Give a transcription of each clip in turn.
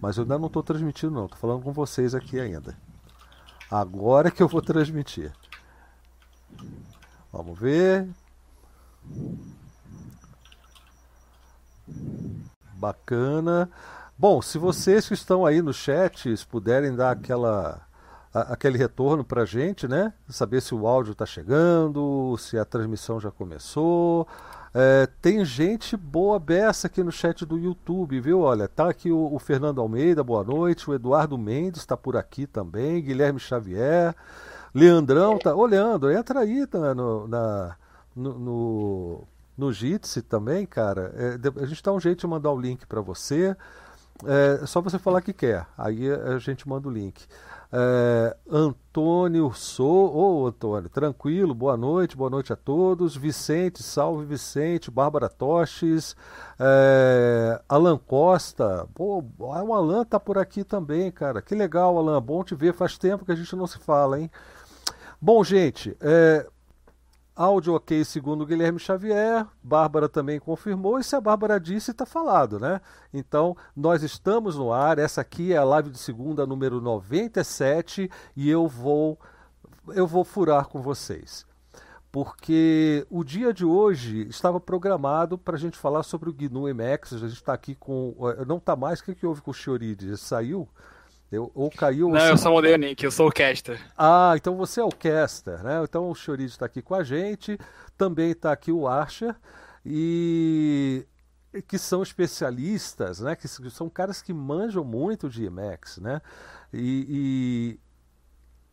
mas eu ainda não estou transmitindo não, estou falando com vocês aqui ainda. Agora que eu vou transmitir. Vamos ver. Bacana. Bom, se vocês que estão aí no chat puderem dar aquela aquele retorno para a gente, né? Saber se o áudio está chegando, se a transmissão já começou. É, tem gente boa beça aqui no chat do YouTube, viu? Olha, tá aqui o, o Fernando Almeida, boa noite. O Eduardo Mendes está por aqui também. Guilherme Xavier. Leandrão tá. Ô, Leandro, entra aí tá, no, na, no, no, no Jitsi também, cara. É, a gente dá um jeito de mandar o link para você. É só você falar que quer. Aí a gente manda o link. É, Antônio Sou, ô oh, Antônio, tranquilo, boa noite, boa noite a todos. Vicente, salve Vicente, Bárbara Toches, é, Alan Costa, pô, o Alan tá por aqui também, cara. Que legal, Alan, bom te ver, faz tempo que a gente não se fala, hein? Bom, gente, é, Áudio ok, segundo Guilherme Xavier. Bárbara também confirmou. E se a Bárbara disse, está falado, né? Então, nós estamos no ar. Essa aqui é a live de segunda, número 97. E eu vou, eu vou furar com vocês. Porque o dia de hoje estava programado para a gente falar sobre o GNU MX. A gente está aqui com. Não está mais. O que, que houve com o Chiorides? Saiu? Eu, ou caiu. Não, eu só mudei o nick, eu sou o caster. Ah, então você é o caster, né? Então o Chorizo está aqui com a gente, também está aqui o Archer, e que são especialistas, né? Que são caras que manjam muito de Emacs, né? E, e,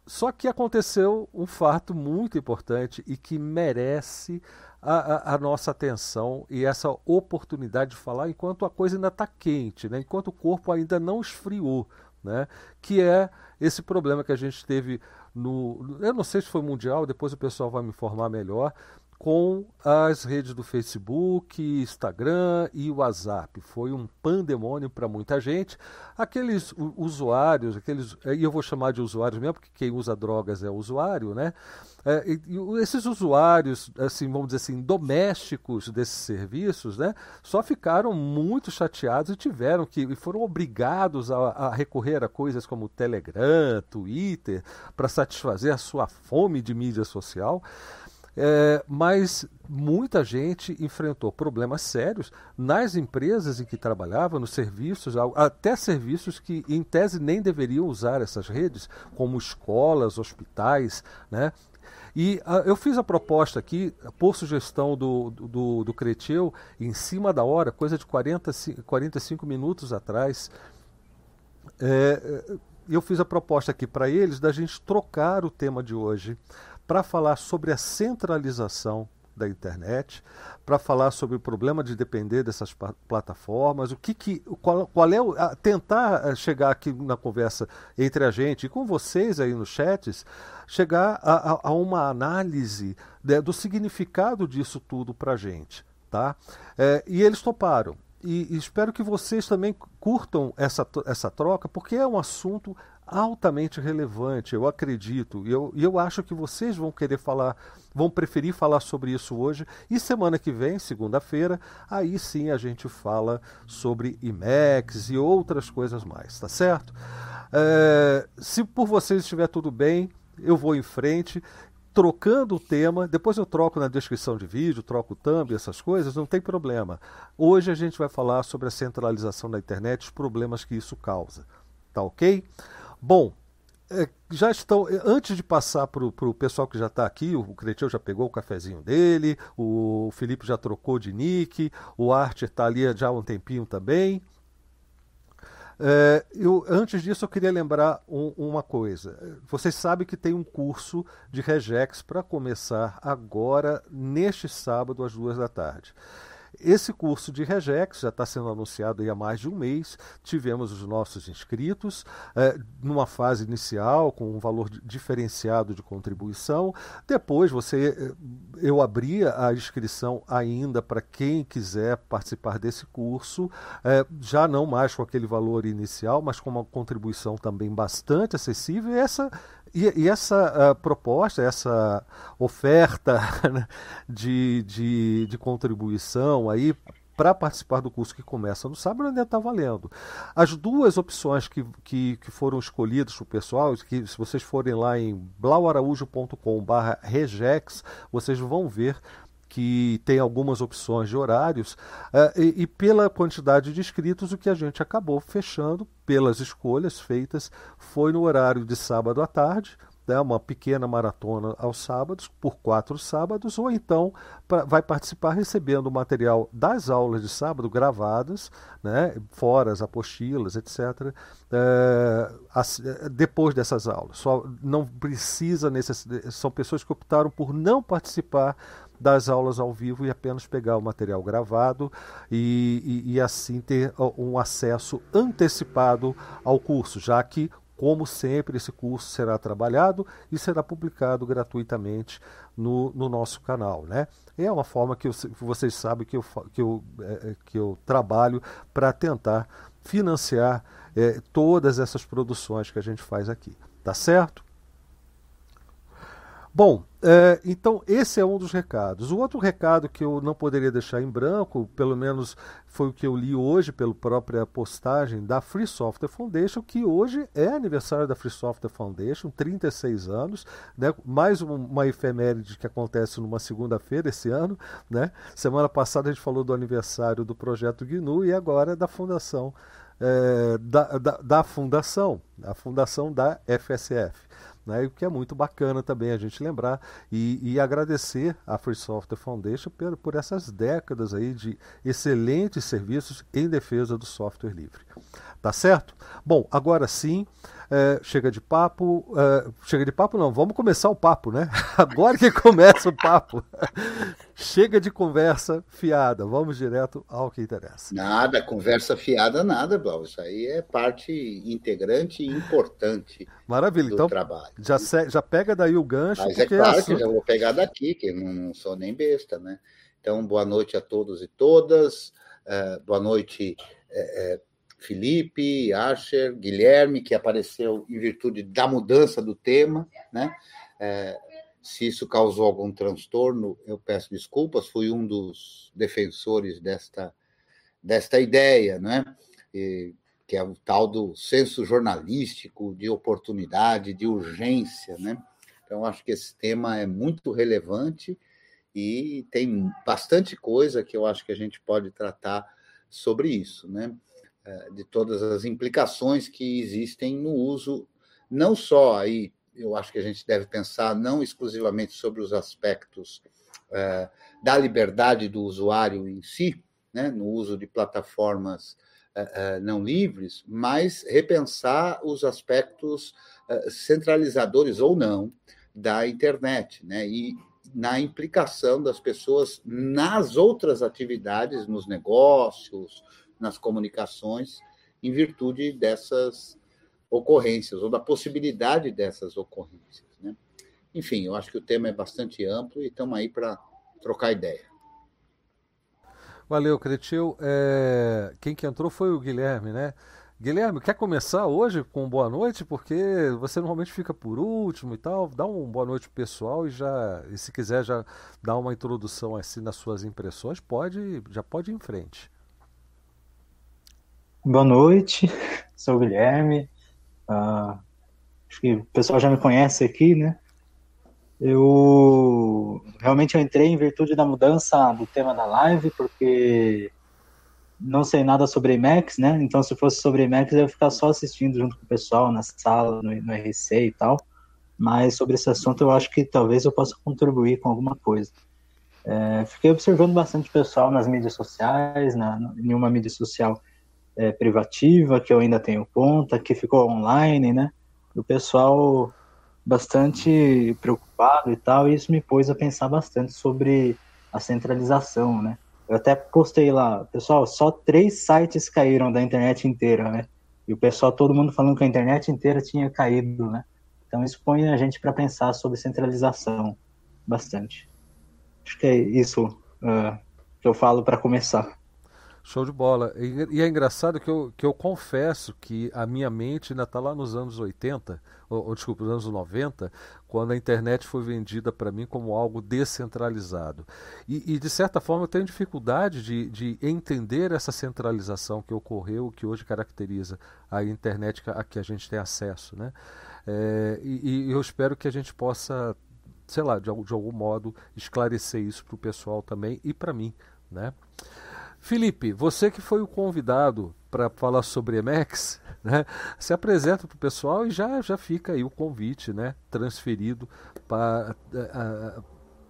só que aconteceu um fato muito importante e que merece a, a, a, nossa atenção e essa oportunidade de falar enquanto a coisa ainda está quente, né? enquanto o corpo ainda não esfriou né? que é esse problema que a gente teve no. Eu não sei se foi mundial, depois o pessoal vai me informar melhor, com as redes do Facebook, Instagram e WhatsApp. Foi um pandemônio para muita gente. Aqueles usuários, aqueles, e eu vou chamar de usuários mesmo, porque quem usa drogas é usuário, né? É, e, e esses usuários, assim, vamos dizer assim, domésticos desses serviços, né, só ficaram muito chateados e tiveram que, e foram obrigados a, a recorrer a coisas como Telegram, Twitter, para satisfazer a sua fome de mídia social. É, mas muita gente enfrentou problemas sérios nas empresas em que trabalhava, nos serviços, até serviços que em tese nem deveriam usar essas redes, como escolas, hospitais, né? E uh, eu fiz a proposta aqui, por sugestão do, do, do Creteu, em cima da hora, coisa de 40, 45 minutos atrás. É, é, eu fiz a proposta aqui para eles da gente trocar o tema de hoje para falar sobre a centralização da internet, para falar sobre o problema de depender dessas plataformas, o que, que qual, qual é o, a, tentar eh, chegar aqui na conversa entre a gente e com vocês aí nos chats, chegar a, a, a uma análise né, do significado disso tudo para a gente, tá? É, e eles toparam. E, e espero que vocês também curtam essa, essa troca, porque é um assunto altamente relevante, eu acredito. E eu, eu acho que vocês vão querer falar, vão preferir falar sobre isso hoje. E semana que vem, segunda-feira, aí sim a gente fala sobre IMEX e outras coisas mais, tá certo? É, se por vocês estiver tudo bem, eu vou em frente trocando o tema, depois eu troco na descrição de vídeo, troco o thumb, essas coisas, não tem problema. Hoje a gente vai falar sobre a centralização da internet, os problemas que isso causa. Tá ok? Bom, é, já estão. É, antes de passar para o pessoal que já está aqui, o Cretil já pegou o cafezinho dele, o Felipe já trocou de nick, o Art está ali já há um tempinho também. É, eu, antes disso, eu queria lembrar um, uma coisa. Vocês sabem que tem um curso de Regex para começar agora, neste sábado, às duas da tarde. Esse curso de Regex já está sendo anunciado há mais de um mês. Tivemos os nossos inscritos é, numa fase inicial com um valor diferenciado de contribuição. Depois você, eh, eu abria a inscrição ainda para quem quiser participar desse curso, é, já não mais com aquele valor inicial, mas com uma contribuição também bastante acessível. E essa e, e essa uh, proposta, essa oferta né, de, de, de, contribuição aí para participar do curso que começa no sábado ainda está valendo. As duas opções que, que, que foram escolhidas para o pessoal, que se vocês forem lá em blauaraújo.com.br regex, vocês vão ver que tem algumas opções de horários, uh, e, e, pela quantidade de inscritos, o que a gente acabou fechando, pelas escolhas feitas, foi no horário de sábado à tarde, né, uma pequena maratona aos sábados, por quatro sábados, ou então pra, vai participar recebendo o material das aulas de sábado gravadas, né, fora as apostilas, etc., é, as, depois dessas aulas. Só não precisa, necess... são pessoas que optaram por não participar das aulas ao vivo e apenas pegar o material gravado e, e, e assim ter um acesso antecipado ao curso, já que como sempre, esse curso será trabalhado e será publicado gratuitamente no, no nosso canal. Né? É uma forma que, eu, vocês sabem que eu, que eu, é, é que eu trabalho para tentar financiar é, todas essas produções que a gente faz aqui. Tá certo? Bom, é, então esse é um dos recados. O outro recado que eu não poderia deixar em branco, pelo menos foi o que eu li hoje pela própria postagem da Free Software Foundation, que hoje é aniversário da Free Software Foundation, 36 anos, né? mais uma efeméride que acontece numa segunda-feira esse ano. Né? Semana passada a gente falou do aniversário do projeto GNU e agora da fundação é, da, da, da fundação, a fundação da FSF né, o que é muito bacana também a gente lembrar e, e agradecer à Free Software Foundation por, por, essas décadas aí de excelentes serviços em defesa do software livre. Tá certo? Bom, agora sim, é, chega de papo. É, chega de papo, não, vamos começar o papo, né? Agora que começa o papo. chega de conversa fiada, vamos direto ao que interessa. Nada, conversa fiada, nada, Blau. Isso aí é parte integrante e importante Maravilha, do então, trabalho. Já, já pega daí o gancho. Mas é claro assunto... que já vou pegar daqui, que não, não sou nem besta, né? Então, boa noite a todos e todas. Uh, boa noite. Uh, uh, Felipe, Archer, Guilherme, que apareceu em virtude da mudança do tema, né? É, se isso causou algum transtorno, eu peço desculpas, fui um dos defensores desta, desta ideia, né? E, que é o tal do senso jornalístico, de oportunidade, de urgência, né? Então, acho que esse tema é muito relevante e tem bastante coisa que eu acho que a gente pode tratar sobre isso, né? É, de todas as implicações que existem no uso, não só aí, eu acho que a gente deve pensar não exclusivamente sobre os aspectos é, da liberdade do usuário em si, né, no uso de plataformas não livres, mas repensar os aspectos centralizadores ou não da internet, né, e na implicação das pessoas nas outras atividades, nos negócios, nas comunicações em virtude dessas ocorrências ou da possibilidade dessas ocorrências. Né? Enfim, eu acho que o tema é bastante amplo e estamos aí para trocar ideia. Valeu, Cretil. É... Quem que entrou foi o Guilherme, né? Guilherme, quer começar hoje com boa noite? Porque você normalmente fica por último e tal. Dá um boa noite pessoal e já, e se quiser já dar uma introdução assim nas suas impressões, pode, já pode ir em frente. Boa noite, sou o Guilherme. Uh, acho que o pessoal já me conhece aqui, né? Eu realmente eu entrei em virtude da mudança do tema da live, porque não sei nada sobre Emacs, né? Então, se fosse sobre Emacs, eu ia ficar só assistindo junto com o pessoal na sala, no, no RC e tal. Mas sobre esse assunto, eu acho que talvez eu possa contribuir com alguma coisa. É, fiquei observando bastante pessoal nas mídias sociais, na, em uma mídia social é, privativa, que eu ainda tenho conta, que ficou online, né? O pessoal bastante preocupado e tal, e isso me pôs a pensar bastante sobre a centralização, né? Eu até postei lá, pessoal, só três sites caíram da internet inteira, né? E o pessoal, todo mundo falando que a internet inteira tinha caído, né? Então isso põe a gente para pensar sobre centralização bastante. Acho que é isso uh, que eu falo para começar. Show de bola. E, e, é engraçado que eu, que eu confesso que a minha mente ainda está lá nos anos 80, ou, ou desculpa, nos anos 90, quando a internet foi vendida para mim como algo descentralizado. E, e, de certa forma eu tenho dificuldade de, de entender essa centralização que ocorreu, que hoje caracteriza a internet a que a gente tem acesso. Né? É, e, e eu espero que a gente possa, sei lá, de, de algum modo esclarecer isso para o pessoal também e para mim. Né? Felipe, você que foi o convidado para falar sobre Emex, né, se apresenta para o pessoal e já, já fica aí o convite né, transferido para,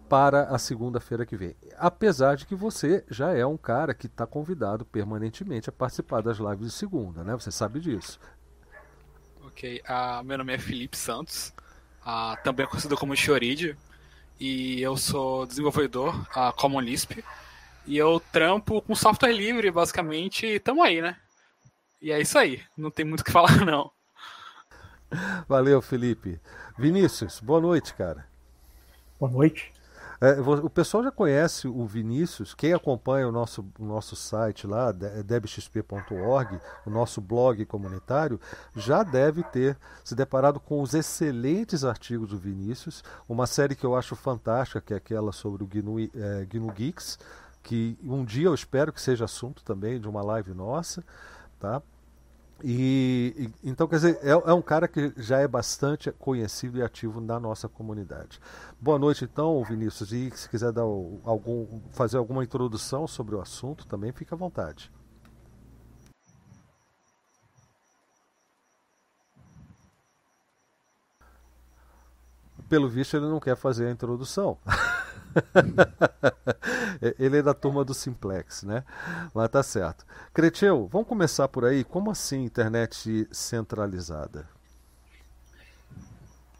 para a segunda-feira que vem. Apesar de que você já é um cara que está convidado permanentemente a participar das lives de segunda, né? Você sabe disso. Ok, uh, meu nome é Felipe Santos, uh, também conhecido como Choride, e eu sou desenvolvedor uh, Common Lisp. E eu trampo com software livre, basicamente, e tamo aí, né? E é isso aí, não tem muito o que falar, não. Valeu, Felipe. Vinícius, boa noite, cara. Boa noite. É, o pessoal já conhece o Vinícius, quem acompanha o nosso, o nosso site lá, debxp.org, o nosso blog comunitário, já deve ter se deparado com os excelentes artigos do Vinícius, uma série que eu acho fantástica, que é aquela sobre o GNU, é, GNU Geeks, que um dia eu espero que seja assunto também de uma live nossa, tá? E, e então, quer dizer, é, é, um cara que já é bastante conhecido e ativo na nossa comunidade. Boa noite, então, Vinícius. E se quiser dar algum, fazer alguma introdução sobre o assunto, também fique à vontade. Pelo visto, ele não quer fazer a introdução. Ele é da turma do Simplex, né? Mas tá certo. Creteu, vamos começar por aí. Como assim internet centralizada?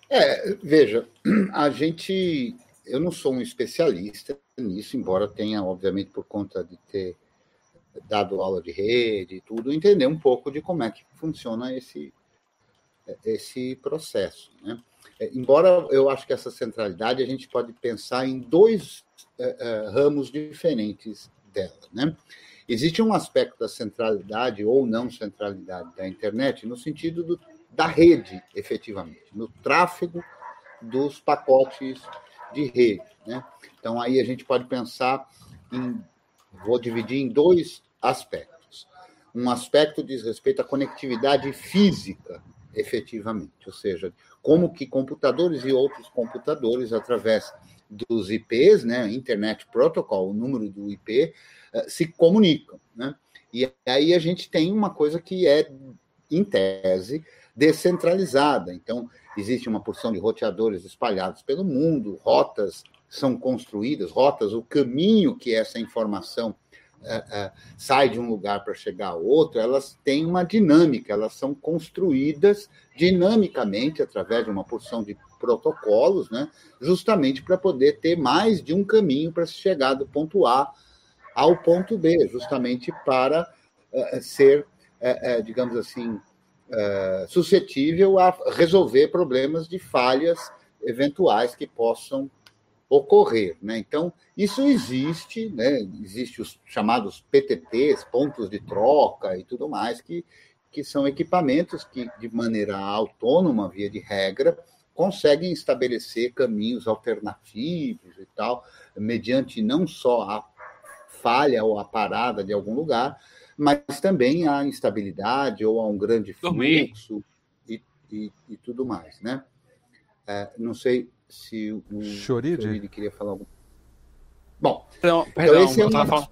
É, veja, a gente. Eu não sou um especialista nisso, embora tenha, obviamente, por conta de ter dado aula de rede e tudo, entender um pouco de como é que funciona esse, esse processo. Né? É, embora eu acho que essa centralidade a gente pode pensar em dois é, é, ramos diferentes dela. Né? Existe um aspecto da centralidade ou não centralidade da internet no sentido do, da rede, efetivamente, no tráfego dos pacotes de rede. Né? Então, aí a gente pode pensar em. Vou dividir em dois aspectos. Um aspecto diz respeito à conectividade física, efetivamente, ou seja, como que computadores e outros computadores, através dos IPs, né, Internet Protocol, o número do IP, eh, se comunicam. Né? E aí a gente tem uma coisa que é, em tese, descentralizada. Então, existe uma porção de roteadores espalhados pelo mundo, rotas são construídas, rotas, o caminho que essa informação sai de um lugar para chegar a outro, elas têm uma dinâmica, elas são construídas dinamicamente através de uma porção de protocolos, né, justamente para poder ter mais de um caminho para se chegar do ponto A ao ponto B, justamente para uh, ser, digamos assim, suscetível a resolver problemas de falhas eventuais que possam ocorrer. Né? Então, isso existe, né? existe os chamados PTTs, pontos de troca e tudo mais, que, que são equipamentos que, de maneira autônoma, via de regra, conseguem estabelecer caminhos alternativos e tal, mediante não só a falha ou a parada de algum lugar, mas também a instabilidade ou a um grande fluxo e, e, e, tudo mais, né? É, não sei se o Choride queria falar alguma Bom, então, perdão, então esse é um... falando...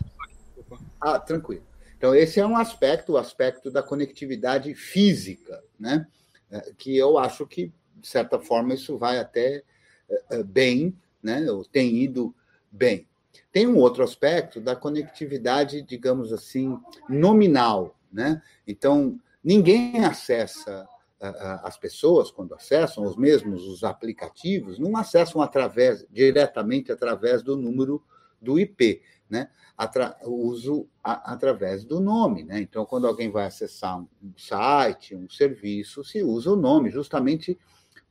Ah, tranquilo. Então, esse é um aspecto, o aspecto da conectividade física, né? É, que eu acho que, de certa forma, isso vai até é, é, bem, né? Ou tem ido bem. Tem um outro aspecto da conectividade, digamos assim, nominal, né? Então, ninguém acessa as pessoas, quando acessam, os mesmos os aplicativos, não acessam através diretamente através do número do IP, né? Atra uso a, através do nome, né? Então, quando alguém vai acessar um site, um serviço, se usa o nome, justamente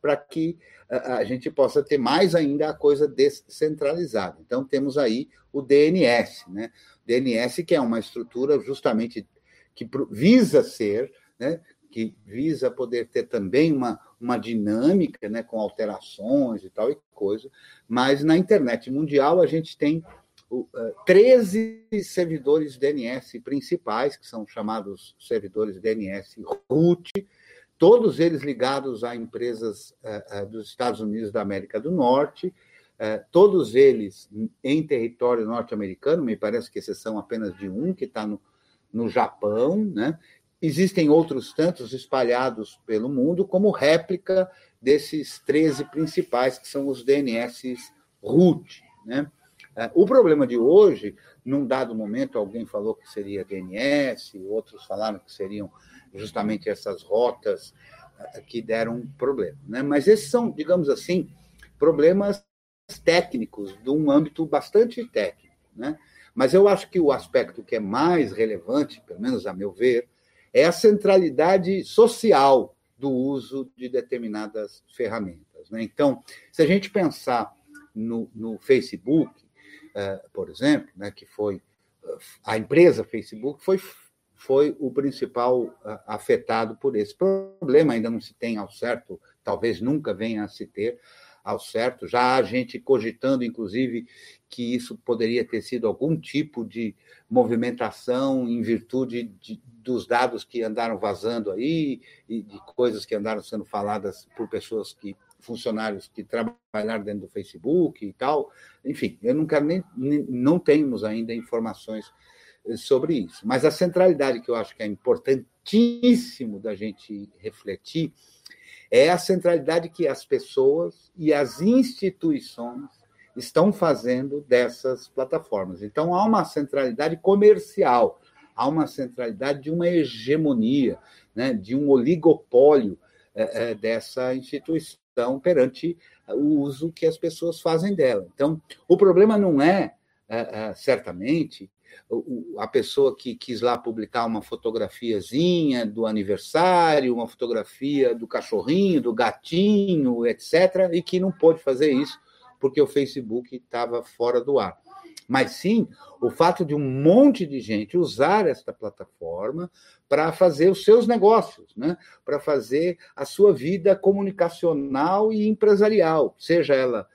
para que a gente possa ter mais ainda a coisa descentralizada. Então, temos aí o DNS, né? DNS, que é uma estrutura justamente que visa ser, né? Que visa poder ter também uma, uma dinâmica, né? com alterações e tal e coisa, mas na internet mundial a gente tem 13 servidores DNS principais, que são chamados servidores DNS root, todos eles ligados a empresas uh, uh, dos Estados Unidos da América do Norte, todos eles em território norte-americano, me parece que exceção apenas de um, que está no, no Japão, né? Existem outros tantos espalhados pelo mundo, como réplica desses 13 principais, que são os DNS root, né? O problema de hoje, num dado momento, alguém falou que seria DNS, outros falaram que seriam justamente essas rotas eh, que deram problema. Né? Mas esses são, digamos assim, problemas técnicos, de um âmbito bastante técnico. Né? Mas eu acho que o aspecto que é mais relevante, pelo menos a meu ver, é a centralidade social do uso de determinadas ferramentas. Né? Então, se a gente pensar no, no Facebook, uh, por exemplo, né, que foi a empresa Facebook foi foi o principal afetado por esse problema. Ainda não se tem ao certo, talvez nunca venha a se ter ao certo. Já há gente cogitando, inclusive, que isso poderia ter sido algum tipo de movimentação em virtude de, dos dados que andaram vazando aí e de coisas que andaram sendo faladas por pessoas que funcionários que trabalharam dentro do Facebook e tal. Enfim, eu não quero nem, nem não temos ainda informações sobre isso. Mas a centralidade que eu acho que é importantíssimo da gente refletir é a centralidade que as pessoas e as instituições estão fazendo dessas plataformas. Então, há uma centralidade comercial, há uma centralidade de uma hegemonia, né, de um oligopólio é, é, dessa instituição perante o uso que as pessoas fazem dela. Então, o problema não é, é, é certamente, a pessoa que quis lá publicar uma fotografiazinha do aniversário, uma fotografia do cachorrinho, do gatinho, etc., e que não pôde fazer isso porque o Facebook estava fora do ar. Mas sim o fato de um monte de gente usar esta plataforma para fazer os seus negócios, né? para fazer a sua vida comunicacional e empresarial, seja ela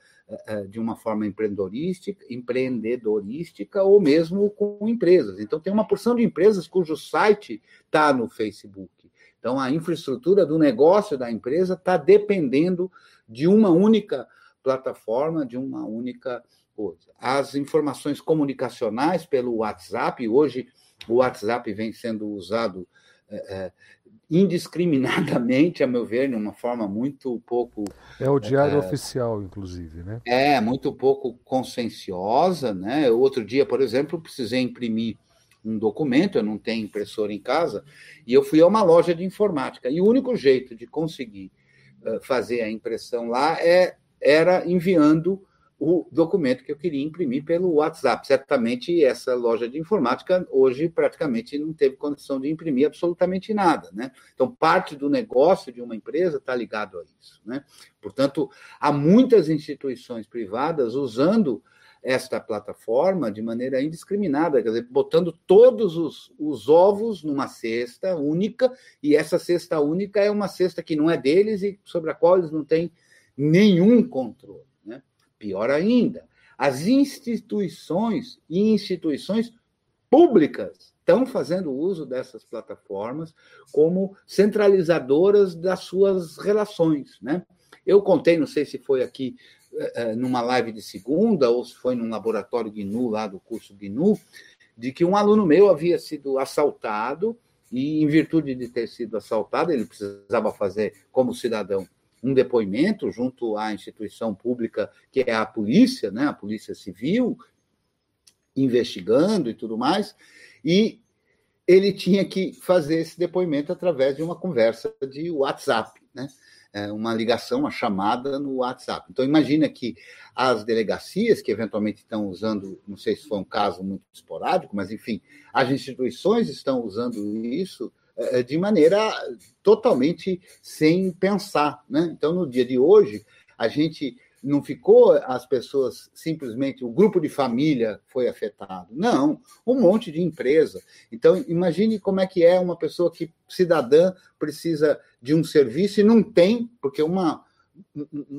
de uma forma empreendedorística, empreendedorística ou mesmo com empresas. Então, tem uma porção de empresas cujo site está no Facebook. Então, a infraestrutura do negócio da empresa está dependendo de uma única plataforma, de uma única coisa. As informações comunicacionais pelo WhatsApp, hoje o WhatsApp vem sendo usado é, indiscriminadamente, a meu ver, de uma forma muito pouco. É o diário é, oficial, inclusive, né? É, muito pouco conscienciosa, né? Outro dia, por exemplo, precisei imprimir um documento, eu não tenho impressora em casa, e eu fui a uma loja de informática. E o único jeito de conseguir uh, fazer a impressão lá é, era enviando o documento que eu queria imprimir pelo WhatsApp. Certamente essa loja de informática hoje praticamente não teve condição de imprimir absolutamente nada, né? Então parte do negócio de uma empresa está ligado a isso, né? Portanto, há muitas instituições privadas usando esta plataforma de maneira indiscriminada, quer dizer, botando todos os, os ovos numa cesta única, e essa cesta única é uma cesta que não é deles e sobre a qual eles não têm nenhum controle. Pior ainda, as instituições e instituições públicas estão fazendo uso dessas plataformas como centralizadoras das suas relações. Né? Eu contei, não sei se foi aqui eh, eh, numa live de segunda ou se foi num laboratório GNU, lá do curso GNU, de que um aluno meu havia sido assaltado e, em virtude de ter sido assaltado, ele precisava fazer, como cidadão, um depoimento junto à instituição pública, que é a polícia, né, a Polícia Civil, investigando e tudo mais, e ele tinha que fazer esse depoimento através de uma conversa de WhatsApp, né? É, uma ligação, uma chamada no WhatsApp. Então, imagina que as delegacias, que eventualmente estão usando, não sei se foi um caso muito esporádico, mas, enfim, as instituições estão usando isso de maneira totalmente sem pensar. Né? Então, no dia de hoje, a gente não ficou as pessoas simplesmente, o grupo de família foi afetado. Não, um monte de empresa. Então, imagine como é que é uma pessoa que, cidadã, precisa de um serviço e não tem, porque uma,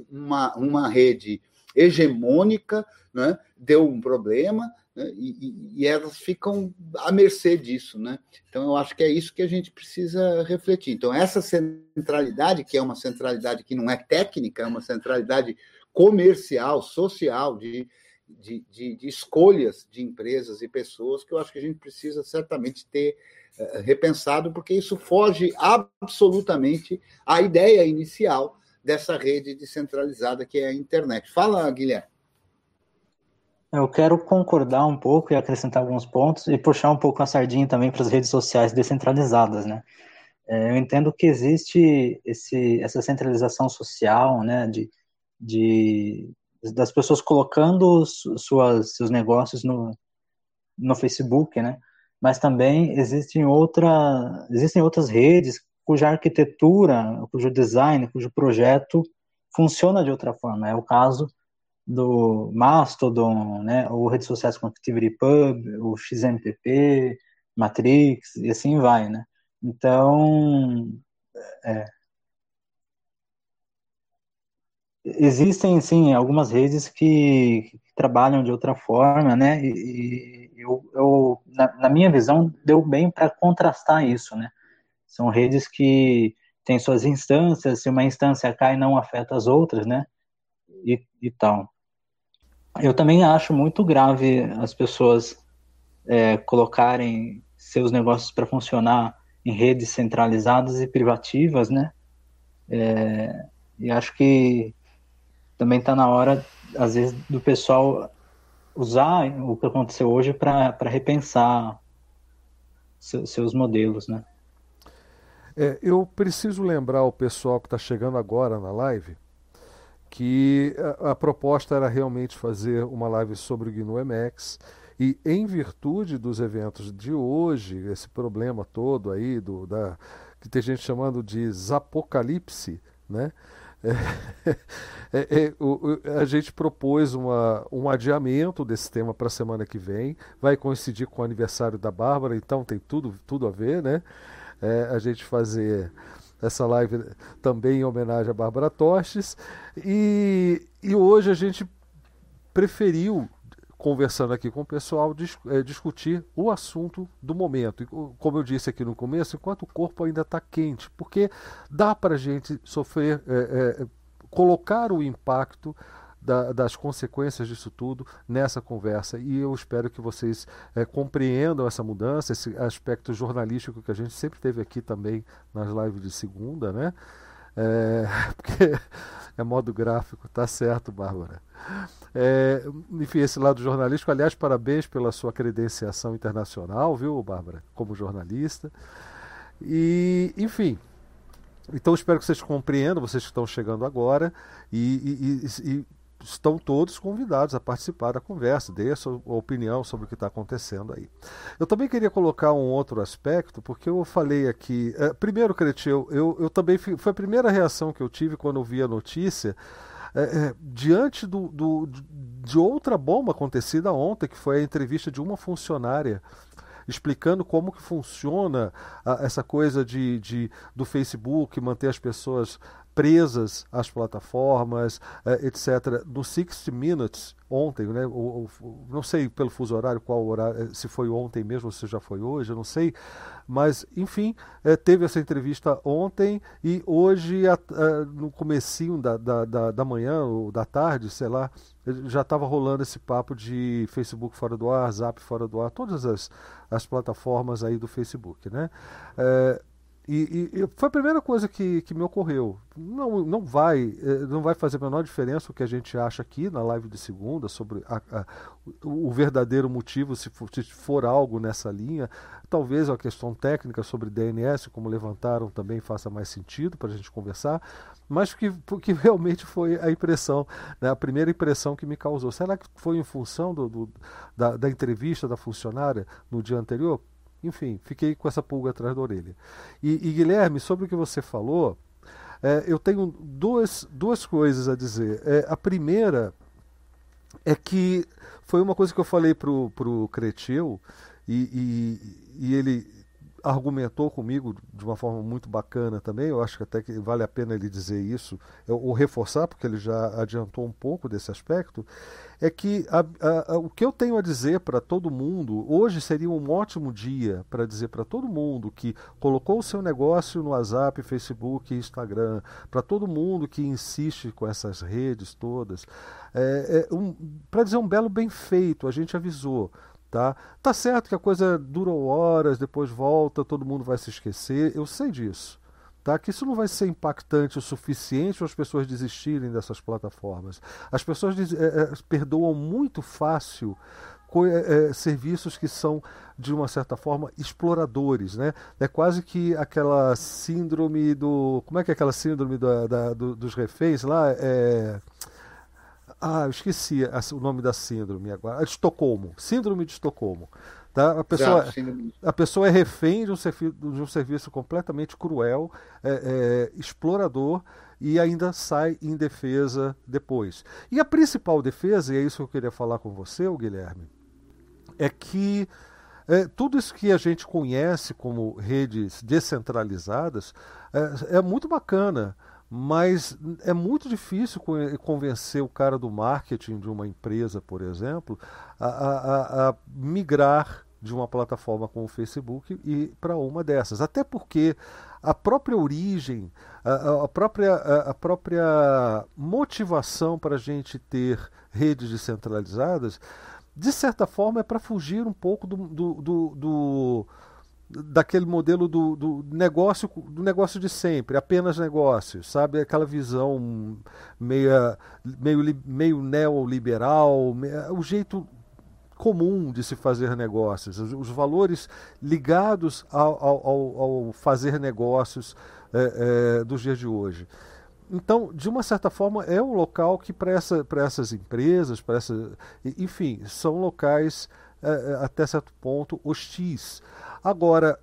uma, uma rede hegemônica né, deu um problema, né, e, e, elas ficam à mercê disso. Né? Então, eu acho que é isso que a gente precisa refletir. Então, essa centralidade, que é uma centralidade que não é técnica, é uma centralidade comercial, social, de, de, de, de escolhas de empresas e pessoas, que eu acho que a gente precisa certamente ter uh, repensado, porque isso foge absolutamente à ideia inicial dessa rede descentralizada que é a internet. Fala, Guilherme. Eu quero concordar um pouco e acrescentar alguns pontos e puxar um pouco a sardinha também para as redes sociais descentralizadas, né? É, eu entendo que existe esse, essa centralização social, né, de, de das pessoas colocando suas, seus negócios no, no Facebook, né? Mas também existem, outra, existem outras redes cuja arquitetura, cujo design, cujo projeto funciona de outra forma. É o caso do Mastodon, né, ou redes sociais como ActivityPub, o XMPP, Matrix, e assim vai, né. Então, é, existem, sim, algumas redes que, que, trabalham de outra forma, né, e, e eu, eu na, na, minha visão, deu bem para contrastar isso, né. São redes que têm suas instâncias, se uma instância cai, não afeta as outras, né, e, e tal. Eu também acho muito grave as pessoas é, colocarem seus negócios para funcionar em redes centralizadas e privativas, né? É, e acho que também está na hora, às vezes, do pessoal usar o que aconteceu hoje para repensar seus modelos, né? É, eu preciso lembrar o pessoal que está chegando agora na live que a, a, proposta era realmente fazer uma live sobre o GNU MX e em virtude dos eventos de hoje, esse problema todo aí do da que tem gente chamando de zapocalipse, né? É, é, é, o, a gente propôs uma, um adiamento desse tema para a semana que vem. Vai coincidir com o aniversário da Bárbara, então tem tudo, tudo a ver, né? É, a gente fazer essa live também em homenagem a Bárbara Tostes. E, e hoje a gente preferiu, conversando aqui com o pessoal, dis, é, discutir o assunto do momento. Como eu disse aqui no começo, enquanto o corpo ainda está quente, porque dá para a gente sofrer, é, é, colocar o impacto da, das consequências disso tudo nessa conversa. E eu espero que vocês é, compreendam essa mudança, esse aspecto jornalístico que a gente sempre teve aqui também nas lives de segunda, né? É, porque é modo gráfico, tá certo, Bárbara. É, enfim, esse lado jornalístico, aliás, parabéns pela sua credenciação internacional, viu, Bárbara, como jornalista. E, enfim, então espero que vocês compreendam, vocês que estão chegando agora, e, e, e, estão todos convidados a participar da conversa, dê a sua opinião sobre o que está acontecendo aí. Eu também queria colocar um outro aspecto, porque eu falei aqui. É, primeiro, Cretil, eu, eu também. Foi a primeira reação que eu tive quando eu vi a notícia. É, é, diante do, do, de outra bomba acontecida ontem, que foi a entrevista de uma funcionária explicando como que funciona a, essa coisa de, de, do Facebook, manter as pessoas presas às plataformas, eh, etc. No 60 Minutes, ontem, né, o, o, não sei pelo fuso horário qual horário, eh, se foi ontem mesmo ou se já foi hoje, eu não sei, mas enfim, eh, teve essa entrevista ontem e hoje, a, a, no comecinho da, da, da, da, manhã ou da tarde, sei lá, já estava rolando esse papo de Facebook fora do ar, Zap fora do ar, todas as, as plataformas aí do Facebook, né? E, e, foi a primeira coisa que, que me ocorreu. Não, não, vai, eh, não vai fazer a menor diferença o que a gente acha aqui na live de segunda sobre a, a, o verdadeiro motivo, se for, se for, algo nessa linha. Talvez a questão técnica sobre DNS, como levantaram, também faça mais sentido para a gente conversar. Mas que, que realmente foi a impressão, né, a primeira impressão que me causou. Será que foi em função do, do da, da entrevista da funcionária no dia anterior? Enfim, fiquei com essa pulga atrás da orelha. E, e Guilherme, sobre o que você falou, é, eu tenho duas, duas coisas a dizer. É, a primeira é que foi uma coisa que eu falei pro, pro Cretil e, e, e ele argumentou comigo de uma forma muito bacana também, eu acho que até que vale a pena ele dizer isso, ou reforçar, porque ele já adiantou um pouco desse aspecto, é que a, a, o que eu tenho a dizer para todo mundo, hoje seria um ótimo dia para dizer para todo mundo que colocou o seu negócio no WhatsApp, Facebook Instagram, para todo mundo que insiste com essas redes todas, é, é um, para dizer um belo bem feito, a gente avisou. Tá? tá certo que a coisa durou horas, depois volta, todo mundo vai se esquecer, eu sei disso. Tá? Que isso não vai ser impactante o suficiente para as pessoas desistirem dessas plataformas. As pessoas é, perdoam muito fácil é, serviços que são, de uma certa forma, exploradores. Né? É quase que aquela síndrome do. Como é que é aquela síndrome da, da do, dos reféns lá? É ah, eu esqueci o nome da síndrome agora. Estocolmo. Síndrome de Estocolmo. Tá? A, pessoa, Já, a pessoa é refém de um, de um serviço completamente cruel, é, é, explorador e ainda sai em defesa depois. E a principal defesa, e é isso que eu queria falar com você, Guilherme, é que é, tudo isso que a gente conhece como redes descentralizadas é, é muito bacana mas é muito difícil convencer o cara do marketing de uma empresa, por exemplo, a, a, a migrar de uma plataforma como o Facebook e para uma dessas. Até porque a própria origem, a, a própria, a, própria motivação para a gente ter redes descentralizadas, de certa forma é para fugir um pouco do, do, do, do daquele modelo do, do, negócio do negócio de sempre, apenas negócios, sabe? Aquela visão meia, meio, meio neoliberal, o jeito comum de se fazer negócios, os, os valores ligados ao, ao, ao, fazer negócios é, é, dos dias de hoje. Então, de uma certa forma, é um local que para essa, essas empresas, para essa, enfim, são locais é, é, até certo ponto hostis. Agora,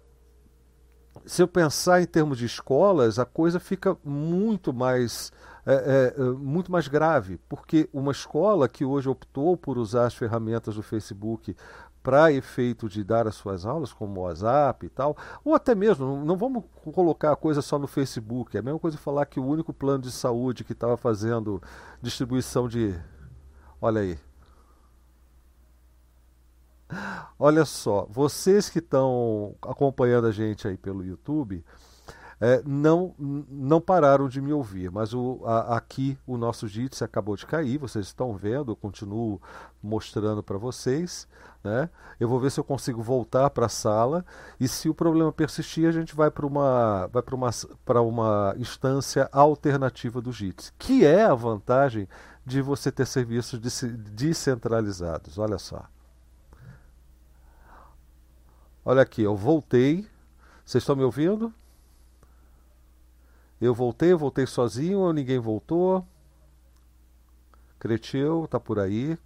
se eu pensar em termos de escolas, a coisa fica muito mais é, é, muito mais grave, porque uma escola que hoje optou por usar as ferramentas do Facebook para efeito de dar as suas aulas, como o WhatsApp e tal, ou até mesmo, não, não vamos colocar a coisa só no Facebook, é a mesma coisa falar que o único plano de saúde que estava fazendo distribuição de. Olha aí, Olha só, vocês que estão acompanhando a gente aí pelo YouTube, é, não, não pararam de me ouvir, mas o, a, aqui o nosso Jitsi acabou de cair, vocês estão vendo, eu continuo mostrando para vocês. Né? Eu vou ver se eu consigo voltar para a sala e se o problema persistir, a gente vai para uma, vai uma, uma instância alternativa do Jitsi, que é a vantagem de você ter serviços descentralizados. Olha só. Olha aqui, eu voltei. Vocês estão me ouvindo? Eu voltei, eu voltei sozinho ou ninguém voltou? Cretil está por aí.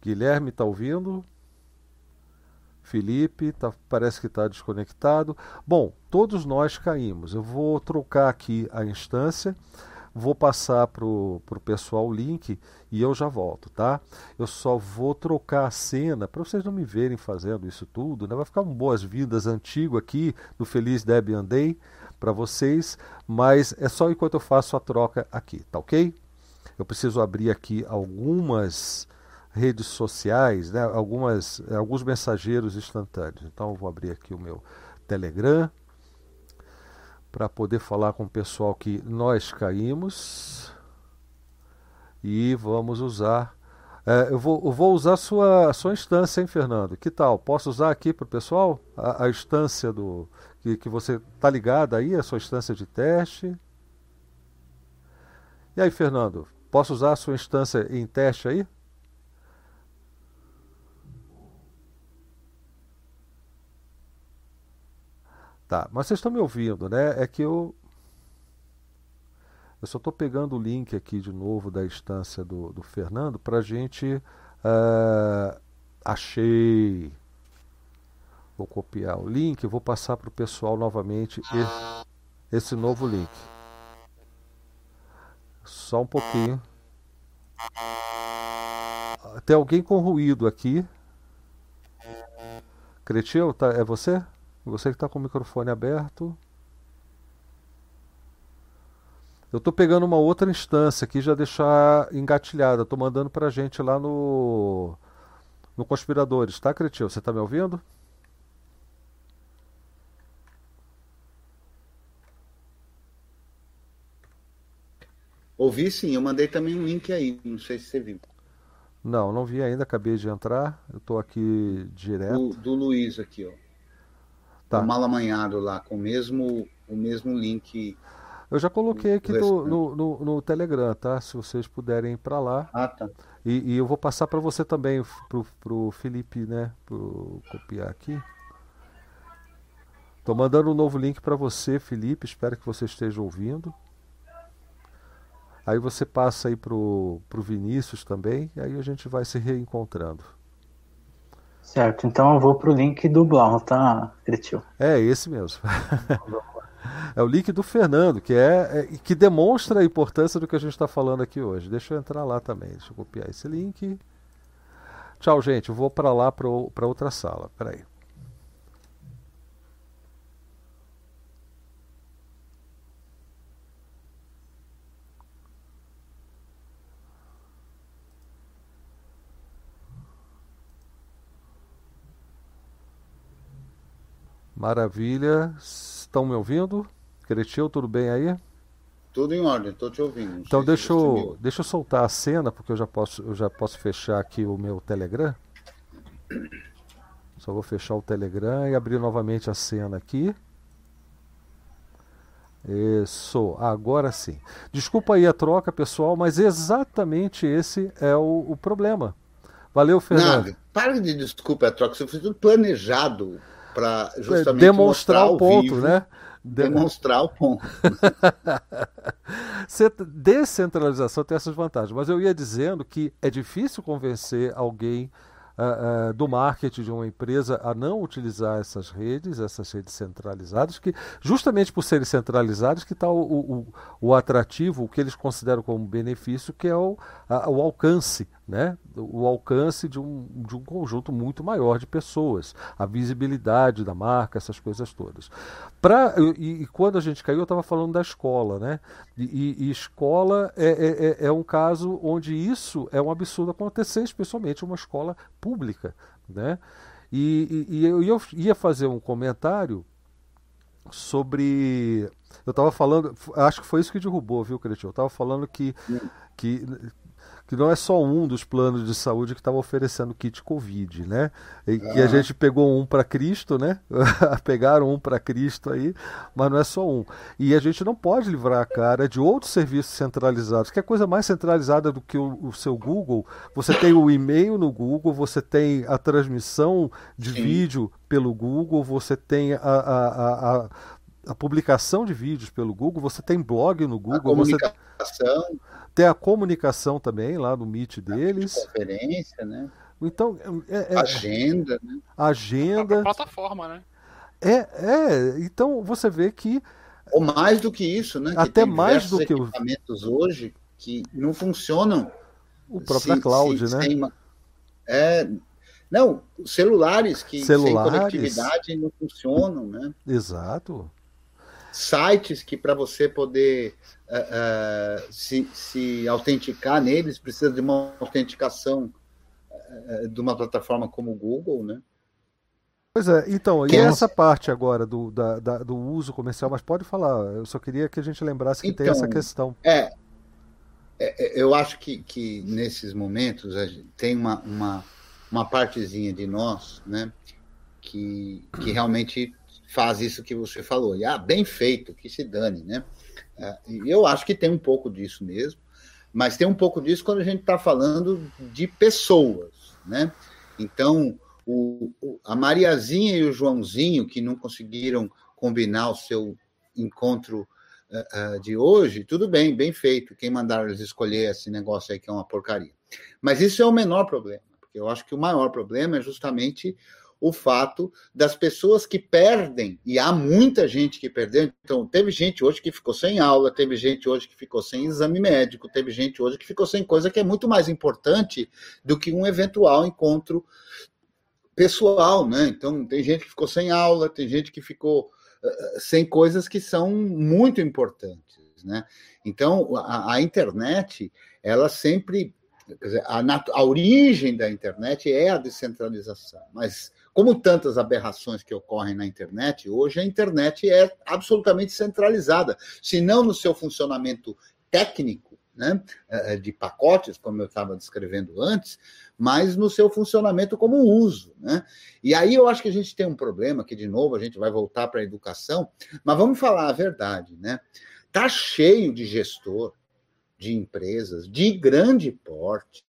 Guilherme está ouvindo. Felipe tá, parece que está desconectado. Bom, todos nós caímos. Eu vou trocar aqui a instância. Vou passar para o pessoal o link e eu já volto, tá? Eu só vou trocar a cena para vocês não me verem fazendo isso tudo, né? Vai ficar um boas-vindas antigo aqui no Feliz Debian Day para vocês, mas é só enquanto eu faço a troca aqui, tá ok? Eu preciso abrir aqui algumas redes sociais, né? Algumas, alguns mensageiros instantâneos. Então eu vou abrir aqui o meu Telegram para poder falar com o pessoal que nós caímos e vamos usar. É, eu, vou, eu vou usar a sua, sua instância, hein, Fernando? Que tal? Posso usar aqui para o pessoal a, a, instância do que, que você está ligado aí, a sua instância de teste? E aí, Fernando, posso usar a sua instância em teste aí? Tá, mas vocês estão me ouvindo, né? É que eu. Eu só estou pegando o link aqui de novo da instância do, do Fernando para a gente. Uh, achei. Vou copiar o link, vou passar para o pessoal novamente esse novo link. Só um pouquinho. Tem alguém com ruído aqui. Cretil, tá, é você? Você que está com o microfone aberto. Eu estou pegando uma outra instância aqui, já deixar engatilhada. Estou mandando para a gente lá no, no Conspiradores, tá, Cretil? Você está me ouvindo? Ouvi sim, eu mandei também um link aí, não sei se você viu. Não, não vi ainda, acabei de entrar. Eu estou aqui direto. Do, do, Luiz aqui, ó. Tá. O mal amanhado lá, com o mesmo, o mesmo link. Eu já coloquei aqui no, no, no, no, Telegram, tá? Se vocês puderem ir para lá. Ah, tá. E, e eu vou passar para você também, pro, pro Felipe, né? Pro copiar aqui. Tô mandando um novo link para você, Felipe. Espero que você esteja ouvindo. Aí você passa aí pro, pro Vinícius também, e aí a gente vai se reencontrando. Certo, então eu vou pro link do Blau, tá, Cretil? É, esse mesmo. é o link do Fernando, que é, é, que demonstra a importância do que a gente está falando aqui hoje. Deixa eu entrar lá também, deixa eu copiar esse link. Tchau, gente. Eu vou para lá para outra sala. Peraí. Maravilha. Estão me ouvindo? Cretil, tudo bem aí? Tudo em ordem, estou te ouvindo. então deixa eu, deixa eu soltar a cena, porque eu já posso, eu já posso fechar aqui o meu Telegram. Só vou fechar o Telegram e abrir novamente a cena aqui. Isso, agora sim. Desculpa aí a troca, pessoal, mas exatamente esse é o, o problema. Valeu, Fernando. Nada, para de desculpa a troca, isso foi tudo planejado para justamente demonstrar o ponto, vivo, né? Demonstrar o ponto. Descentralização tem essas vantagens, mas eu ia dizendo que é difícil convencer alguém uh, uh, do marketing de uma empresa a não utilizar essas redes, essas redes centralizadas, que justamente por serem centralizadas que está o, o, o, atrativo, o que eles consideram como benefício, que é o, a, o alcance, né? o alcance de um, de um conjunto muito maior de pessoas, a visibilidade da marca, essas coisas todas. Pra, e, e quando a gente caiu, eu estava falando da escola, né? E, e escola é, é, é, é um caso onde isso é um absurdo acontecer, especialmente uma escola pública, né? E, e, e eu ia fazer um comentário sobre. Eu estava falando, acho que foi isso que derrubou, viu, Cretinho? Eu estava falando que, que que não é só um dos planos de saúde que estava oferecendo kit Covid, né? E que a gente pegou um para Cristo, né? Pegaram um para Cristo aí, mas não é só um. E a gente não pode livrar a cara de outros serviços centralizados, que é coisa mais centralizada do que o, o seu Google. Você tem o e-mail no Google, você tem a transmissão de Sim. vídeo pelo Google, você tem a, a, a, a a publicação de vídeos pelo Google, você tem blog no Google, a comunicação. Você tem a comunicação também lá no Meet deles. Conferência, né? Então, é, é, agenda, né? Agenda. A plataforma, né? É, é, então você vê que ou mais do que isso, né? Até mais do que os equipamentos hoje que não funcionam. O próprio se, cloud, se, né? Uma... É, não, celulares que celulares. sem conectividade não funcionam, né? Exato sites que para você poder uh, se, se autenticar neles precisa de uma autenticação uh, de uma plataforma como o Google, né? Pois é, então, que e é essa parte agora do, da, da, do uso comercial, mas pode falar, eu só queria que a gente lembrasse que então, tem essa questão. É, é, eu acho que, que nesses momentos tem uma, uma, uma partezinha de nós, né, que, que realmente faz isso que você falou. E, ah, bem feito, que se dane, né? É, e eu acho que tem um pouco disso mesmo, mas tem um pouco disso quando a gente está falando de pessoas, né? Então, o, a Mariazinha e o Joãozinho, que não conseguiram combinar o seu encontro uh, uh, de hoje, tudo bem, bem feito. Quem mandaram eles escolher esse negócio aí que é uma porcaria. Mas isso é o menor problema, porque eu acho que o maior problema é justamente o fato das pessoas que perdem, e há muita gente que perdeu. Então, teve gente hoje que ficou sem aula, teve gente hoje que ficou sem exame médico, teve gente hoje que ficou sem coisa que é muito mais importante do que um eventual encontro pessoal, né? Então, tem gente que ficou sem aula, tem gente que ficou uh, sem coisas que são muito importantes, né? Então, a, a internet, ela sempre Dizer, a, a, origem da internet é a descentralização, mas como tantas aberrações que ocorrem na internet, hoje a internet é absolutamente centralizada, se não no seu funcionamento técnico, né, é, é, de pacotes, como eu estava descrevendo antes, mas no seu funcionamento como uso. Né? E aí eu acho que a gente tem um problema, que de novo a gente vai voltar para a educação, mas vamos falar a verdade, né? Está cheio de gestor, de empresas de grande porte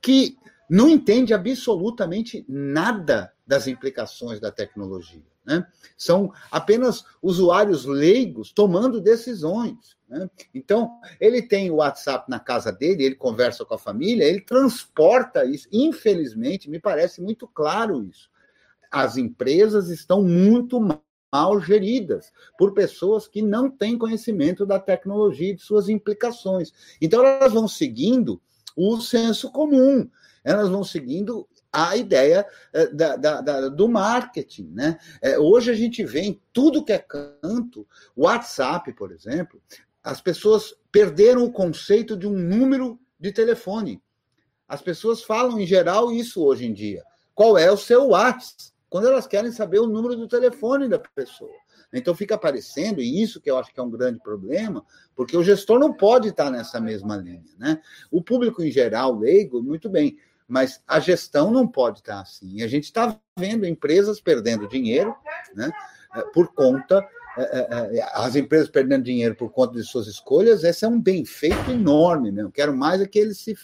que não entende absolutamente nada das implicações da tecnologia. Né? São apenas usuários leigos tomando decisões. Né? Então, ele tem o WhatsApp na casa dele, ele conversa com a família, ele transporta isso. Infelizmente, me parece muito claro isso. As empresas estão muito mal geridas por pessoas que não têm conhecimento da tecnologia e de suas implicações. Então, elas vão seguindo o senso comum, elas vão seguindo a ideia eh, da, da, da, do marketing. Né? É, hoje a gente vê em tudo que é canto, WhatsApp, por exemplo, as pessoas perderam o conceito de um número de telefone. As pessoas falam em geral isso hoje em dia. Qual é o seu WhatsApp? quando elas querem saber o número do telefone da pessoa. Então fica aparecendo, e isso que eu acho que é um grande problema, porque o gestor não pode estar nessa mesma linha. Né? O público em geral, leigo, muito bem, mas a gestão não pode estar assim. A gente está vendo empresas perdendo dinheiro né, por conta. É, é, as empresas perdendo dinheiro por conta de suas escolhas, esse é um bem feito enorme. Né? Eu quero mais é que eles se,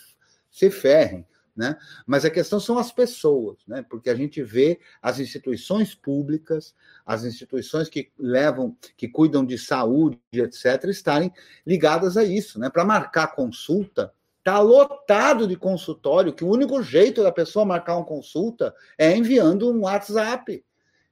se ferrem. Né? Mas a questão são as pessoas, né? porque a gente vê as instituições públicas, as instituições que levam, que cuidam de saúde, etc., estarem ligadas a isso. Né? Para marcar consulta, está lotado de consultório, que o único jeito da pessoa marcar uma consulta é enviando um WhatsApp.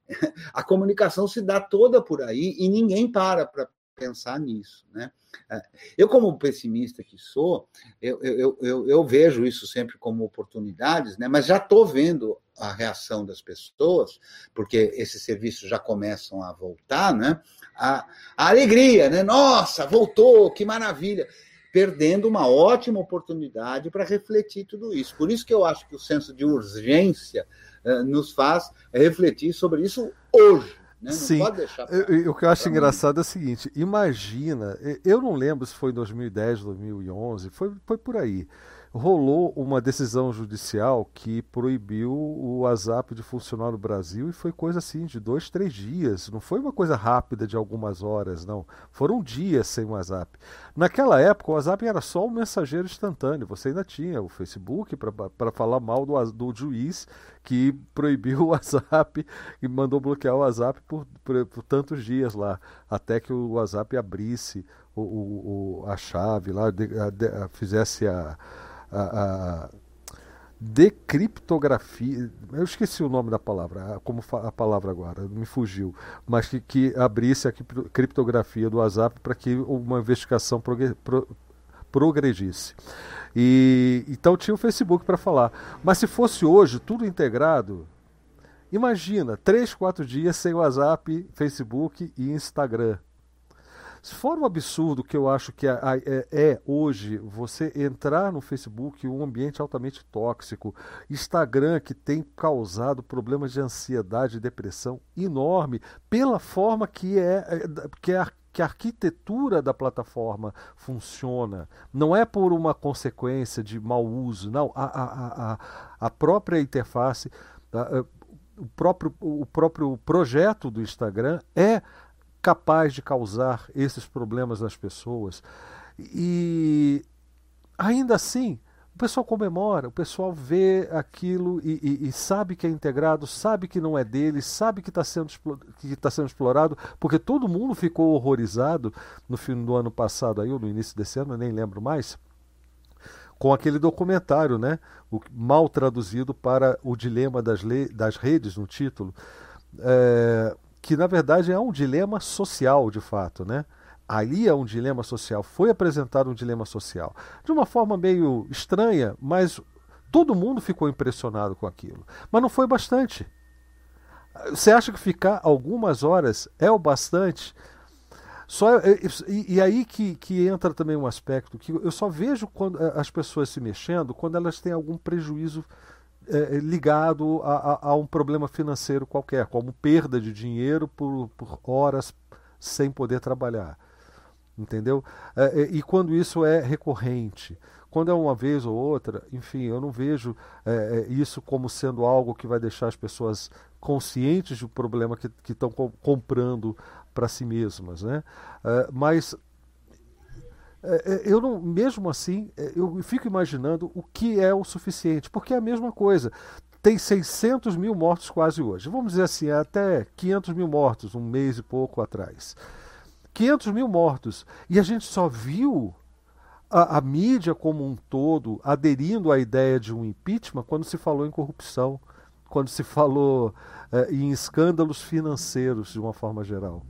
A comunicação se dá toda por aí e ninguém para para pensar nisso. Né? É, eu, como pessimista que sou, eu, eu, eu, eu vejo isso sempre como oportunidades, né? mas já estou vendo a reação das pessoas, porque esses serviços já começam a voltar, né? a, a alegria, né? nossa, voltou, que maravilha perdendo uma ótima oportunidade para refletir tudo isso. Por isso que eu acho que o senso de urgência eh, nos faz refletir sobre isso hoje. Né? Sim. Eu, o que eu acho engraçado é o seguinte: imagina, eu não lembro se foi em 2010, 2011, foi, foi por aí rolou uma decisão judicial que proibiu o WhatsApp de funcionar no Brasil e foi coisa assim de dois, três dias. Não foi uma coisa rápida de algumas horas, não. Foram dias sem WhatsApp. Naquela época, o WhatsApp era só um mensageiro instantâneo. Você ainda tinha o Facebook para falar mal do, do juiz que proibiu o WhatsApp e mandou bloquear o WhatsApp por, por, por tantos dias lá, até que o WhatsApp abrisse o, o, a chave lá, de, a, de, a, fizesse a a, a decriptografia, eu esqueci o nome da palavra, como a palavra agora, me fugiu, mas que, que abrisse a criptografia do WhatsApp para que uma investigação progre, pro, progredisse. E então tinha o Facebook para falar. Mas se fosse hoje tudo integrado, imagina, três, quatro dias sem WhatsApp, Facebook e Instagram. Se for um absurdo que eu acho que é, é, é, hoje você entrar no Facebook um ambiente altamente tóxico, Instagram que tem causado problemas de ansiedade e depressão enorme pela forma que é, é que é que a arquitetura da plataforma funciona. Não é por uma consequência de mau uso, não. A, a, a, a própria interface, a, o, próprio, o próprio projeto do Instagram é capaz de causar esses problemas nas pessoas. E ainda assim, o pessoal comemora, o pessoal vê aquilo e, e, e, sabe que é integrado, sabe que não é dele, sabe que está sendo, que tá sendo explorado, porque todo mundo ficou horrorizado no fim do ano passado, aí, ou no início desse ano, nem lembro mais, com aquele documentário, né? O, mal traduzido para o dilema das, das redes no título, é, que na verdade é um dilema social de fato, né? Ali é um dilema social, foi apresentado um dilema social. De uma forma meio estranha, mas todo mundo ficou impressionado com aquilo. Mas não foi bastante. Você acha que ficar algumas horas é o bastante? Só, e, e, aí que, que entra também um aspecto que eu só vejo quando eh, as pessoas se mexendo quando elas têm algum prejuízo é, ligado a, a, a, um problema financeiro qualquer, como perda de dinheiro por, por horas sem poder trabalhar. Entendeu? É, e quando isso é recorrente. Quando é uma vez ou outra, enfim, eu não vejo é, isso como sendo algo que vai deixar as pessoas conscientes do problema que estão comprando para si mesmas, né? Mas eu não, mesmo assim, eu fico imaginando o que é o suficiente, porque é a mesma coisa. Tem 600 mil mortos quase hoje. Vamos dizer assim, até 500 mil mortos, um mês e pouco atrás. 500 mil mortos. E a gente só viu a, a, mídia como um todo aderindo à ideia de um impeachment quando se falou em corrupção, quando se falou eh, em escândalos financeiros de uma forma geral.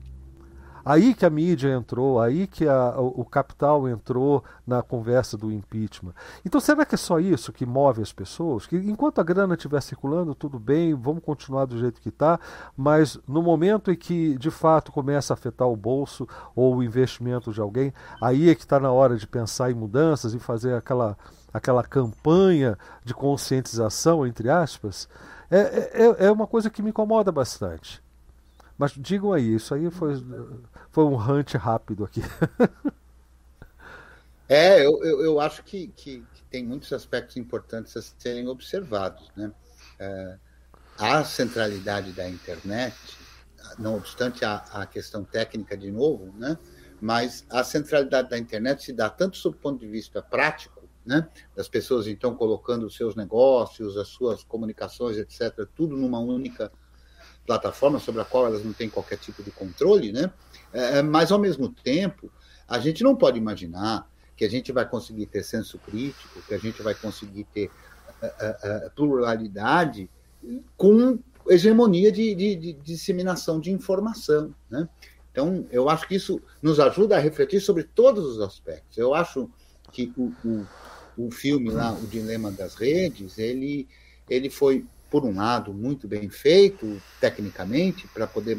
Aí que a mídia entrou, aí que a, o, o, capital entrou na conversa do impeachment. Então será que é só isso que move as pessoas? Que enquanto a grana estiver circulando, tudo bem, vamos continuar do jeito que está, mas no momento em que de fato começa a afetar o bolso ou o investimento de alguém, aí é que está na hora de pensar em mudanças e fazer aquela, aquela campanha de conscientização, entre aspas. É, é, é uma coisa que me incomoda bastante. Mas digam aí, isso aí foi, foi um hunt rápido aqui. é, eu, eu, eu acho que, que, que, tem muitos aspectos importantes a serem observados. Né? É, a centralidade da internet, não obstante a, a questão técnica de novo, né? mas a centralidade da internet se dá tanto sob o ponto de vista prático, né? das pessoas então colocando os seus negócios, as suas comunicações, etc., tudo numa única plataforma sobre a qual elas não têm qualquer tipo de controle, né? É, mas, ao mesmo tempo, a gente não pode imaginar que a gente vai conseguir ter senso crítico, que a gente vai conseguir ter uh, uh, pluralidade com hegemonia de, de, de, disseminação de informação, né? Então, eu acho que isso nos ajuda a refletir sobre todos os aspectos. Eu acho que o, o, o filme lá, O Dilema das Redes, ele, ele foi por um lado, muito bem feito tecnicamente, para poder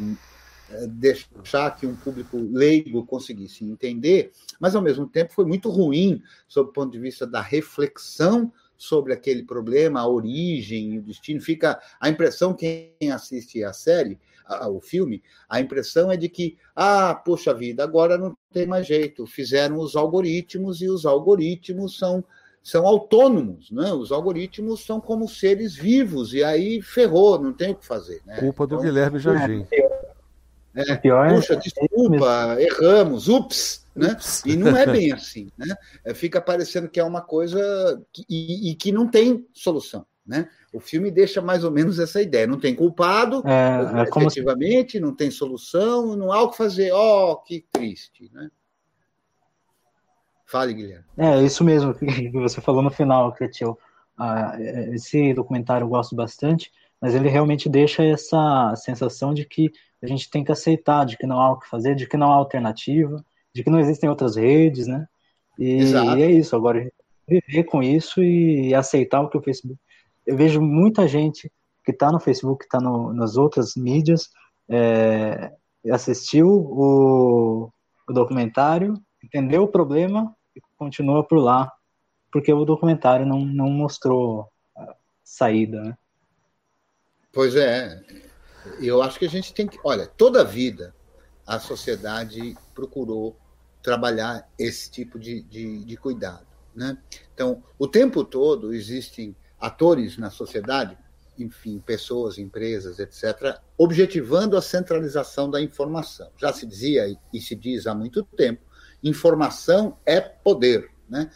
eh, deixar que um público leigo conseguisse entender, mas ao mesmo tempo foi muito ruim sob o ponto de vista da reflexão sobre aquele problema, a origem o destino. Fica a impressão, quem assiste a série, o filme, a impressão é de que, ah, poxa vida, agora não tem mais jeito, fizeram os algoritmos e os algoritmos são são autônomos, né? Os algoritmos são como seres vivos e aí ferrou, não tem o que fazer, né? Culpa do então, Guilherme Jardim. É, é, pior puxa, é, desculpa, erramos, ups, né? E não é bem assim, né? É, fica parecendo que é uma coisa que, e, e, que não tem solução, né? O filme deixa mais ou menos essa ideia, não tem culpado, é, é efetivamente, se... não tem solução, não há o que fazer. Oh, que triste, né? Fale, Guilherme. É, isso mesmo que você falou no final, Cretil. Ah, esse documentário eu gosto bastante, mas ele realmente deixa essa sensação de que a gente tem que aceitar, de que não há o que fazer, de que não há alternativa, de que não existem outras redes, né? E, e é isso, agora viver com isso e aceitar o que o Facebook. Eu vejo muita gente que está no Facebook, que está nas outras mídias, é, assistiu o, o documentário, entendeu o problema e continua por lá, porque o documentário não, não mostrou saída, né? Pois é, eu acho que a gente tem que. Olha, toda a vida a sociedade procurou trabalhar esse tipo de, de, de cuidado. Né? Então, o tempo todo existem atores na sociedade, enfim, pessoas, empresas, etc., objetivando a centralização da informação. Já se dizia e se diz há muito tempo informação é poder. Né?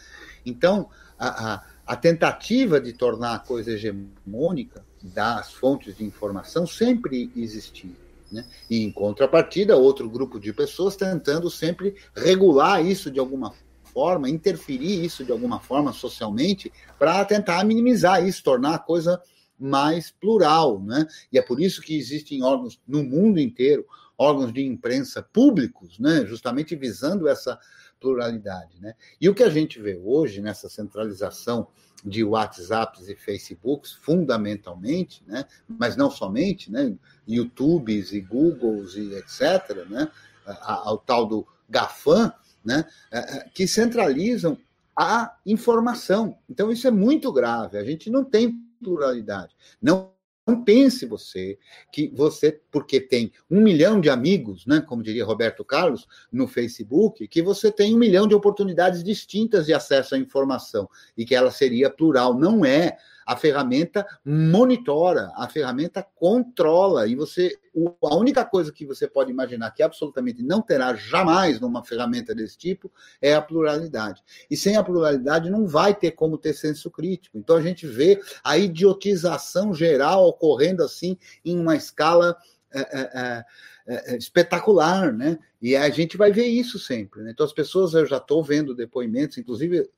Então, a, a, a tentativa de tornar a coisa hegemônica das fontes de informação sempre existiu. Né? E, em contrapartida, outro grupo de pessoas tentando sempre regular isso de alguma forma, interferir isso de alguma forma socialmente, para tentar minimizar isso, tornar a coisa mais plural. Né? E é por isso que existem órgãos no mundo inteiro, órgãos de imprensa públicos, né? justamente visando essa pluralidade. Né? E o que a gente vê hoje nessa centralização de WhatsApps e Facebooks, fundamentalmente, né? mas não somente, né? YouTubes e Googles e etc., né? ao tal do GAFAM, né? É, é, que centralizam a informação. Então, isso é muito grave. A gente não tem pluralidade. Não não pense você que você, porque tem um milhão de amigos, né, como diria Roberto Carlos, no Facebook, que você tem um milhão de oportunidades distintas de acesso à informação e que ela seria plural. Não é a ferramenta monitora, a ferramenta controla, e você a única coisa que você pode imaginar que absolutamente não terá jamais numa ferramenta desse tipo é a pluralidade. E sem a pluralidade não vai ter como ter senso crítico. Então a gente vê a idiotização geral ocorrendo assim em uma escala é, é, espetacular, né? E a gente vai ver isso sempre. Né? Então, as pessoas, eu já estou vendo depoimentos, inclusive,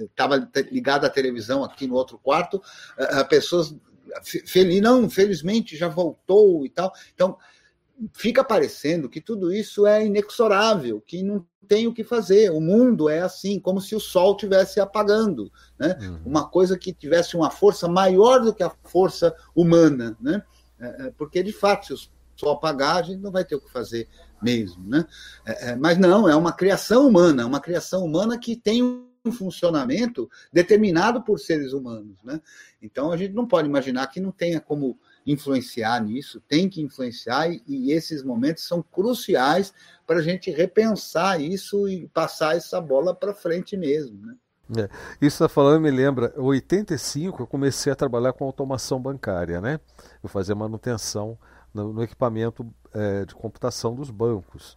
estava ligado à televisão aqui no outro quarto, pessoas feliz, não, felizmente já voltou e tal. Então, fica parecendo que tudo isso é inexorável, que não tem o que fazer. O mundo é assim, como se o sol tivesse apagando, né? Uhum. Uma coisa que tivesse uma força maior do que a força humana, né? Porque de fato, se os só apagar, a gente não vai ter o que fazer mesmo. Né? É, é, mas não, é uma criação humana, uma criação humana que tem um funcionamento determinado por seres humanos. Né? Então a gente não pode imaginar que não tenha como influenciar nisso, tem que influenciar, e, e esses momentos são cruciais para a gente repensar isso e passar essa bola para frente mesmo. Né? É, isso está falando me lembra, em 85 eu comecei a trabalhar com automação bancária, né? Eu fazia manutenção no, no equipamento é, de computação dos bancos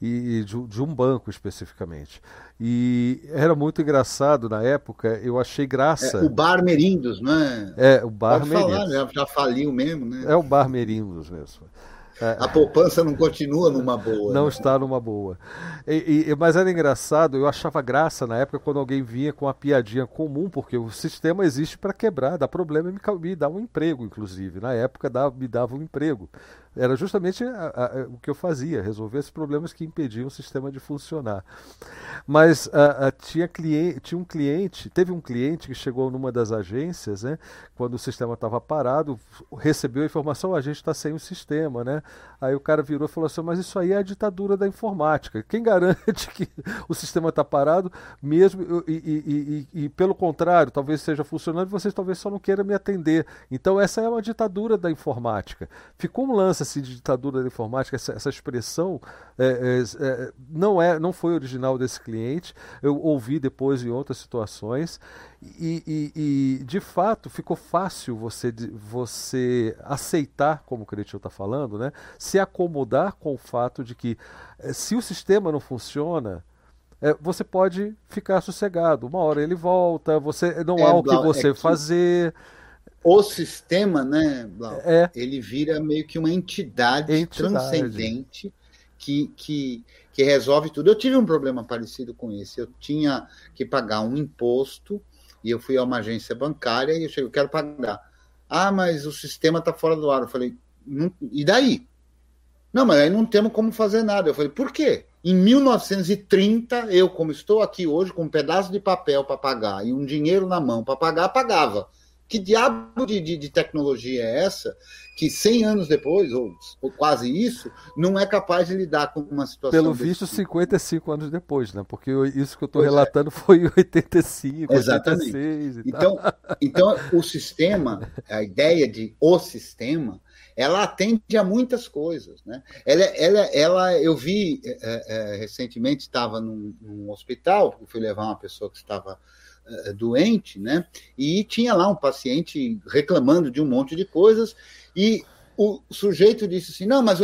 e de, de, um banco especificamente. E era muito engraçado na época, eu achei graça. É, o Bar Merindos, não é? É, o Bar Pode Merindos. Falar, já, já faliu mesmo, né? É o Bar Merindos mesmo. É. A poupança não continua numa boa. Não né? está numa boa. E, e, mas era engraçado, eu achava graça na época quando alguém vinha com uma piadinha comum, porque o sistema existe para quebrar, dá problema e me, me dá um emprego, inclusive. Na época dá, me dava um emprego. Era justamente a, a, o que eu fazia, resolver esses problemas que impediam o sistema de funcionar. Mas a, tinha, cliente, tinha um cliente, teve um cliente que chegou numa das agências, né, quando o sistema estava parado, recebeu a informação, a gente está sem o sistema, né? Aí o cara virou e falou assim, mas isso aí é a ditadura da informática. Quem garante que o sistema está parado mesmo e, e, e, e, pelo contrário, talvez esteja funcionando, vocês talvez só não queiram me atender. Então essa é uma ditadura da informática. Ficou um lance de ditadura da informática, essa, essa expressão é, é, é, não é, não foi original desse cliente. Eu ouvi depois em outras situações e, e, e de fato ficou fácil você, você aceitar, como o Cretil está falando, né? se acomodar com o fato de que é, se o sistema não funciona, é, você pode ficar sossegado. Uma hora ele volta, você não é, há o que você é que... fazer o sistema, né, Blau, é. ele vira meio que uma entidade, entidade. transcendente que, que, que resolve tudo. Eu tive um problema parecido com esse. Eu tinha que pagar um imposto e eu fui a uma agência bancária e eu cheguei, eu quero pagar. Ah, mas o sistema está fora do ar. Eu falei, e daí? Não, mas aí não temos como fazer nada. Eu falei, por quê? Em 1930, eu, como estou aqui hoje, com um pedaço de papel para pagar e um dinheiro na mão para pagar, pagava. Que diabo de, de, de, tecnologia é essa que 100 anos depois, ou, ou, quase isso, não é capaz de lidar com uma situação. Pelo visto, tipo? 55 anos depois, né? Porque isso que eu estou é. relatando é. foi em 85, Exatamente. 86 e então, tal. Então, o sistema, a ideia de o sistema, ela atende a muitas coisas. Né? Ela, ela, ela eu vi é, é, recentemente, estava num, num hospital, fui levar uma pessoa que estava doente, né? E tinha lá um paciente reclamando de um monte de coisas e o sujeito disse assim: não, mas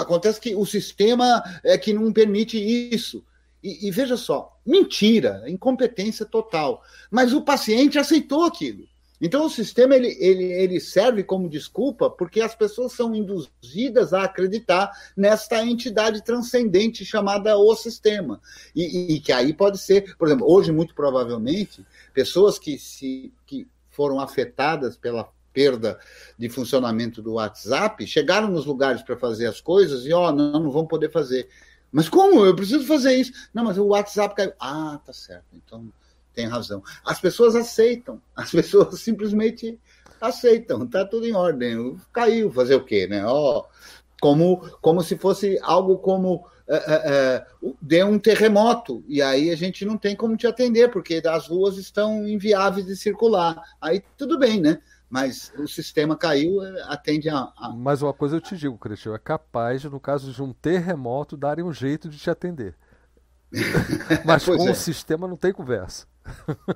acontece que o sistema é que não permite isso. E, e, veja só, mentira, incompetência total. Mas o paciente aceitou aquilo. Então o sistema ele, ele, ele serve como desculpa porque as pessoas são induzidas a acreditar nesta entidade transcendente chamada o sistema. E, e, que aí pode ser, por exemplo, hoje, muito provavelmente, pessoas que, se, que foram afetadas pela perda de funcionamento do WhatsApp chegaram nos lugares para fazer as coisas e, ó, oh, não, não vão poder fazer. Mas como? Eu preciso fazer isso. Não, mas o WhatsApp caiu. Ah, tá certo. Então tem razão. As pessoas aceitam, as pessoas simplesmente aceitam, tá tudo em ordem. Caiu, fazer o quê, né? Ó, como, como se fosse algo como é, é, é deu um terremoto, e aí a gente não tem como te atender, porque as ruas estão inviáveis de circular. Aí tudo bem, né? Mas o sistema caiu, é, atende a, a... Mas uma coisa eu te digo, Cristian, é capaz, no caso de um terremoto, darem um jeito de te atender. Mas com é. o sistema não tem conversa.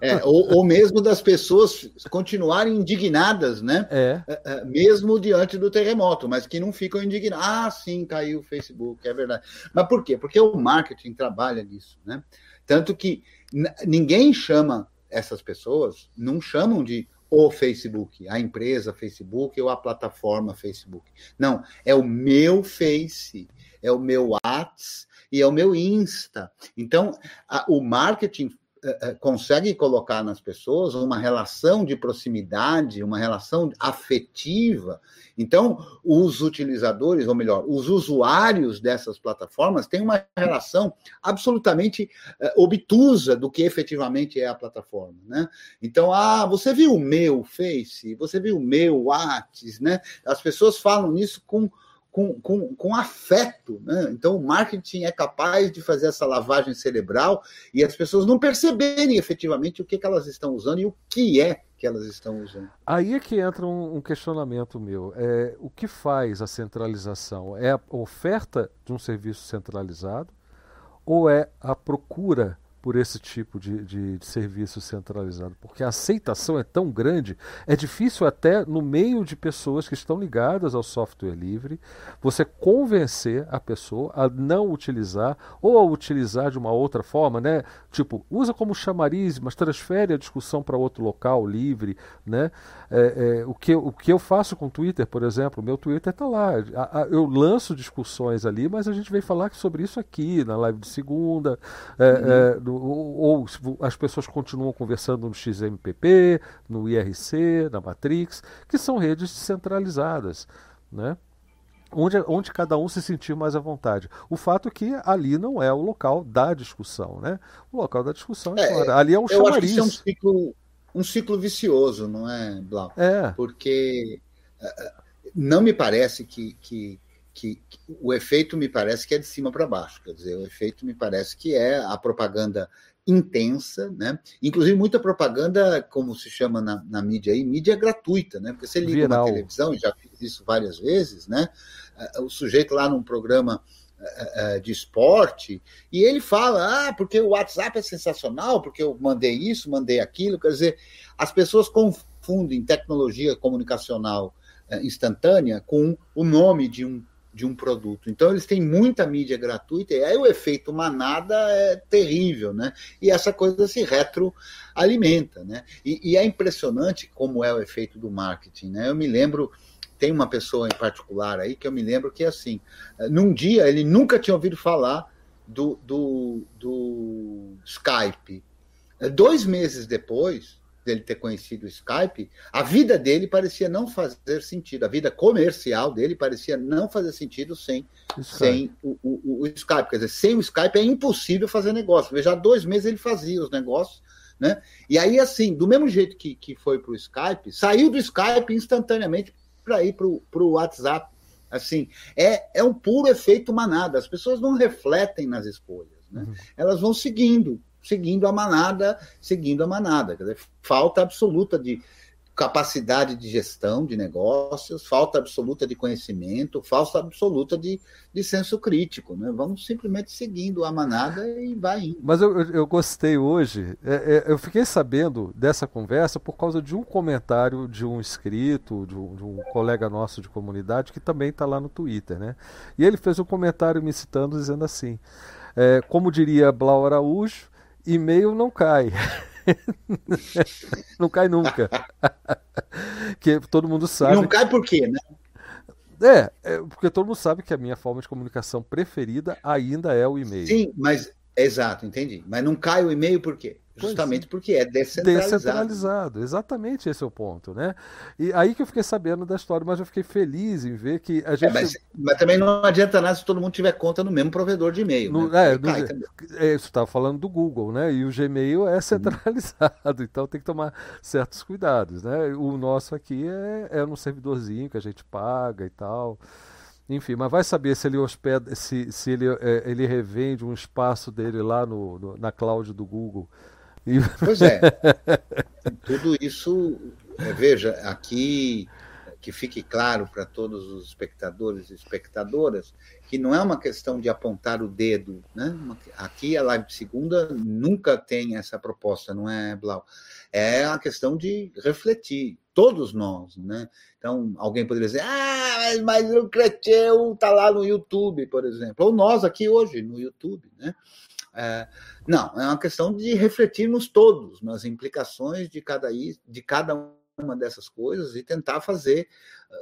É, ou, ou, mesmo das pessoas continuarem indignadas, né? É. é. é. Mesmo diante do terremoto, mas que não ficam indignadas. Ah, sim, caiu o Facebook, é verdade. Mas por quê? Porque o marketing trabalha nisso, né? Tanto que ninguém chama essas pessoas, não chamam de o Facebook, a empresa Facebook ou a plataforma Facebook. Não, é o meu Face, é o meu WhatsApp e é o meu Insta. Então, a, o marketing eh, eh, consegue colocar nas pessoas uma relação de proximidade, uma relação afetiva. Então, os utilizadores, ou melhor, os usuários dessas plataformas têm uma relação absolutamente uh, obtusa do que efetivamente é a plataforma, né? Então, ah, você viu o meu Face, você viu o meu WhatsApp, né? As pessoas falam nisso com com, com, com afeto. Né? Então, o marketing é capaz de fazer essa lavagem cerebral e as pessoas não perceberem efetivamente o que, que elas estão usando e o que é que elas estão usando. Aí é que entra um, um questionamento meu. É, o que faz a centralização? É a oferta de um serviço centralizado ou é a procura por esse tipo de, de, de, serviço centralizado, porque a aceitação é tão grande, é difícil até no meio de pessoas que estão ligadas ao software livre, você convencer a pessoa a não utilizar ou a utilizar de uma outra forma, né? Tipo, usa como chamariz, mas transfere a discussão para outro local livre, né? É, é, o, que, o que eu faço com o Twitter, por exemplo, o meu Twitter está lá, a, a, eu lanço discussões ali, mas a gente vem falar sobre isso aqui na live de segunda, é, uhum ou, ou as pessoas continuam conversando no XMPP, no IRC, na Matrix, que são redes descentralizadas, né? Onde, onde cada um se sentir mais à vontade. O fato é que ali não é o local da discussão, né? O local da discussão é, é ali é um eu chamariz. Acho que é um ciclo, um ciclo vicioso, não é, Blau? É. Porque eh, eh, não me parece que, que que, que, o efeito me parece que é de cima para baixo, quer dizer, o efeito me parece que é a propaganda intensa, né? Inclusive muita propaganda, como se chama na, na mídia aí, mídia gratuita, né? Porque você liga Viral. uma televisão, e já fiz isso várias vezes, né? Eh, o sujeito lá num programa eh, eh, de esporte e ele fala, ah, porque o WhatsApp é sensacional, porque eu mandei isso, mandei aquilo, quer dizer, as pessoas confundem tecnologia comunicacional instantânea com o nome de um de um produto. Então eles têm muita mídia gratuita e aí o efeito manada é terrível, né? E essa coisa se retroalimenta, né? E, e, é impressionante como é o efeito do marketing, né? Eu me lembro tem uma pessoa em particular aí que eu me lembro que assim, num dia ele nunca tinha ouvido falar do, do, do Skype. Dois meses depois, dele ter conhecido o Skype, a vida dele parecia não fazer sentido. A vida comercial dele parecia não fazer sentido sem, sem o, o, o, Skype. Quer dizer, sem o Skype é impossível fazer negócio. Veja, há dois meses ele fazia os negócios, né? E aí, assim, do mesmo jeito que, que foi para o Skype, saiu do Skype instantaneamente para ir para o WhatsApp. Assim, é, é um puro efeito manada. As pessoas não refletem nas escolhas, né? Uhum. Elas vão seguindo seguindo a manada, seguindo a manada. Quer dizer, falta absoluta de capacidade de gestão de negócios, falta absoluta de conhecimento, falta absoluta de, de senso crítico. Né? Vamos simplesmente seguindo a manada e vai indo. Mas eu, eu gostei hoje, é, é, eu fiquei sabendo dessa conversa por causa de um comentário de um inscrito, de um, de um colega nosso de comunidade, que também está lá no Twitter. Né? E ele fez um comentário me citando, dizendo assim, é, como diria Blau Araújo, e-mail não cai. não cai nunca. que todo mundo sabe. Não cai por quê, né? É, é, porque todo mundo sabe que a minha forma de comunicação preferida ainda é o e-mail. Sim, mas exato, entendi. Mas não cai o e-mail por quê? Justamente porque é descentralizado. Descentralizado, exatamente esse é o ponto, né? E aí que eu fiquei sabendo da história, mas eu fiquei feliz em ver que a é, gente. É, mas, mas, também não adianta nada se todo mundo tiver conta no mesmo provedor de e-mail. No, né? é, no, é, isso estava falando do Google, né? E o Gmail é centralizado, então tem que tomar certos cuidados, né? O nosso aqui é, é no servidorzinho que a gente paga e tal. Enfim, mas vai saber se ele hospeda, se, se ele, é, ele revende um espaço dele lá no, no na cloud do Google e... Pois é. Tudo isso, é, veja, aqui que fique claro para todos os espectadores e espectadoras que não é uma questão de apontar o dedo, né? Aqui a live segunda nunca tem essa proposta, não é, Blau? É a questão de refletir, todos nós, né? Então, alguém poderia dizer, ah, mas, o Creteu está lá no YouTube, por exemplo, ou nós aqui hoje no YouTube, né? É, não, é uma questão de refletirmos todos nas implicações de cada, de cada uma dessas coisas e tentar fazer,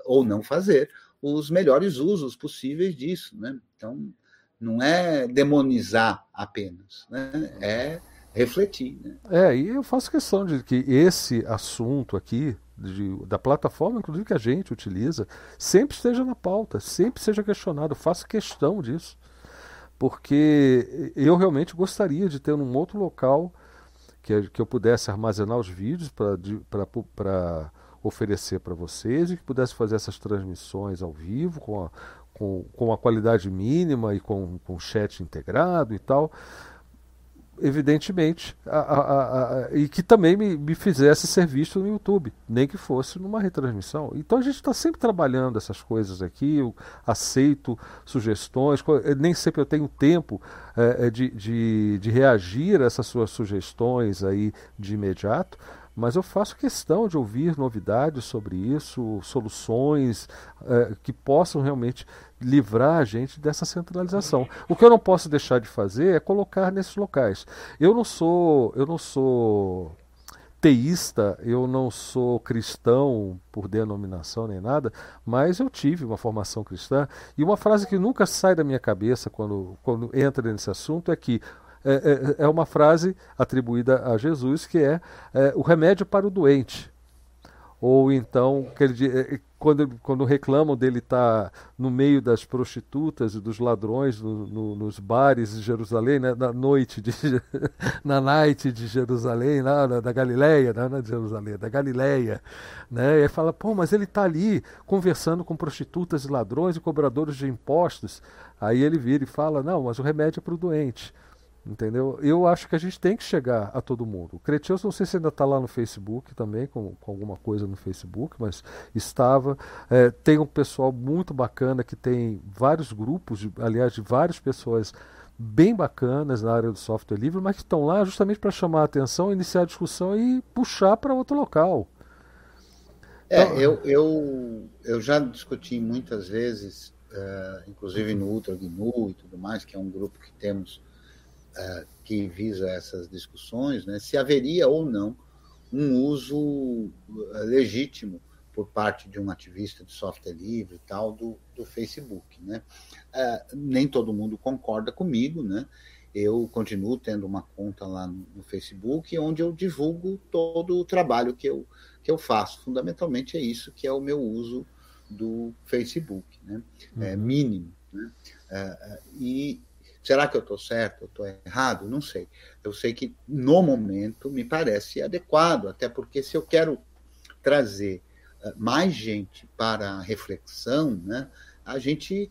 ou não fazer, os melhores usos possíveis disso. Né? Então, não é demonizar apenas, né? é refletir. Né? É, e eu faço questão de que esse assunto aqui, de, da plataforma, inclusive que a gente utiliza, sempre esteja na pauta, sempre seja questionado. Eu faço questão disso porque eu realmente gostaria de ter um outro local que, que eu pudesse armazenar os vídeos para oferecer para vocês e que pudesse fazer essas transmissões ao vivo com a, com, com a qualidade mínima e com, com chat integrado e tal evidentemente, a, a, a, e que também me, me, fizesse ser visto no YouTube, nem que fosse numa retransmissão. Então a gente está sempre trabalhando essas coisas aqui, eu aceito sugestões, nem sempre eu tenho tempo é, de, de, de reagir a essas suas sugestões aí de imediato, mas eu faço questão de ouvir novidades sobre isso, soluções é, que possam realmente livrar a gente dessa centralização. O que eu não posso deixar de fazer é colocar nesses locais. Eu não sou, eu não sou teísta, eu não sou cristão por denominação nem nada, mas eu tive uma formação cristã e uma frase que nunca sai da minha cabeça quando, quando entra nesse assunto é que é, é, é uma frase atribuída a Jesus que é, é o remédio para o doente. Ou então, ele, é, quando, quando reclamam dele estar tá no meio das prostitutas e dos ladrões no, no, nos bares de Jerusalém, né, na noite, de, na night de Jerusalém, na, na, da Galileia, não, é de Jerusalém, da Galileia. Né, e fala, pô, mas ele está ali conversando com prostitutas e ladrões e cobradores de impostos. Aí ele vira e fala, não, mas o remédio é para o doente. Entendeu? Eu acho que a gente tem que chegar a todo mundo. O Cretios, não sei se ainda está lá no Facebook também, com, com, alguma coisa no Facebook, mas estava. É, tem um pessoal muito bacana que tem vários grupos, de, aliás, de várias pessoas bem bacanas na área do software livre, mas que estão lá justamente para chamar a atenção, iniciar a discussão e puxar para outro local. É, então... eu, eu, eu já discuti muitas vezes, uh, inclusive no Ultra GNU e tudo mais, que é um grupo que temos que visa essas discussões, né, se haveria ou não um uso eh, legítimo por parte de um ativista de software livre e tal do, do Facebook, né? Uh, nem todo mundo concorda comigo, né? Eu continuo tendo uma conta lá no, no, Facebook onde eu divulgo todo o trabalho que eu, que eu faço. Fundamentalmente é isso que é o meu uso do Facebook, né? É uhum. É mínimo, né? Uh, e Será que eu estou certo, eu estou errado? Não sei. Eu sei que no momento me parece adequado, até porque se eu quero trazer eh, mais gente para a reflexão, né, a gente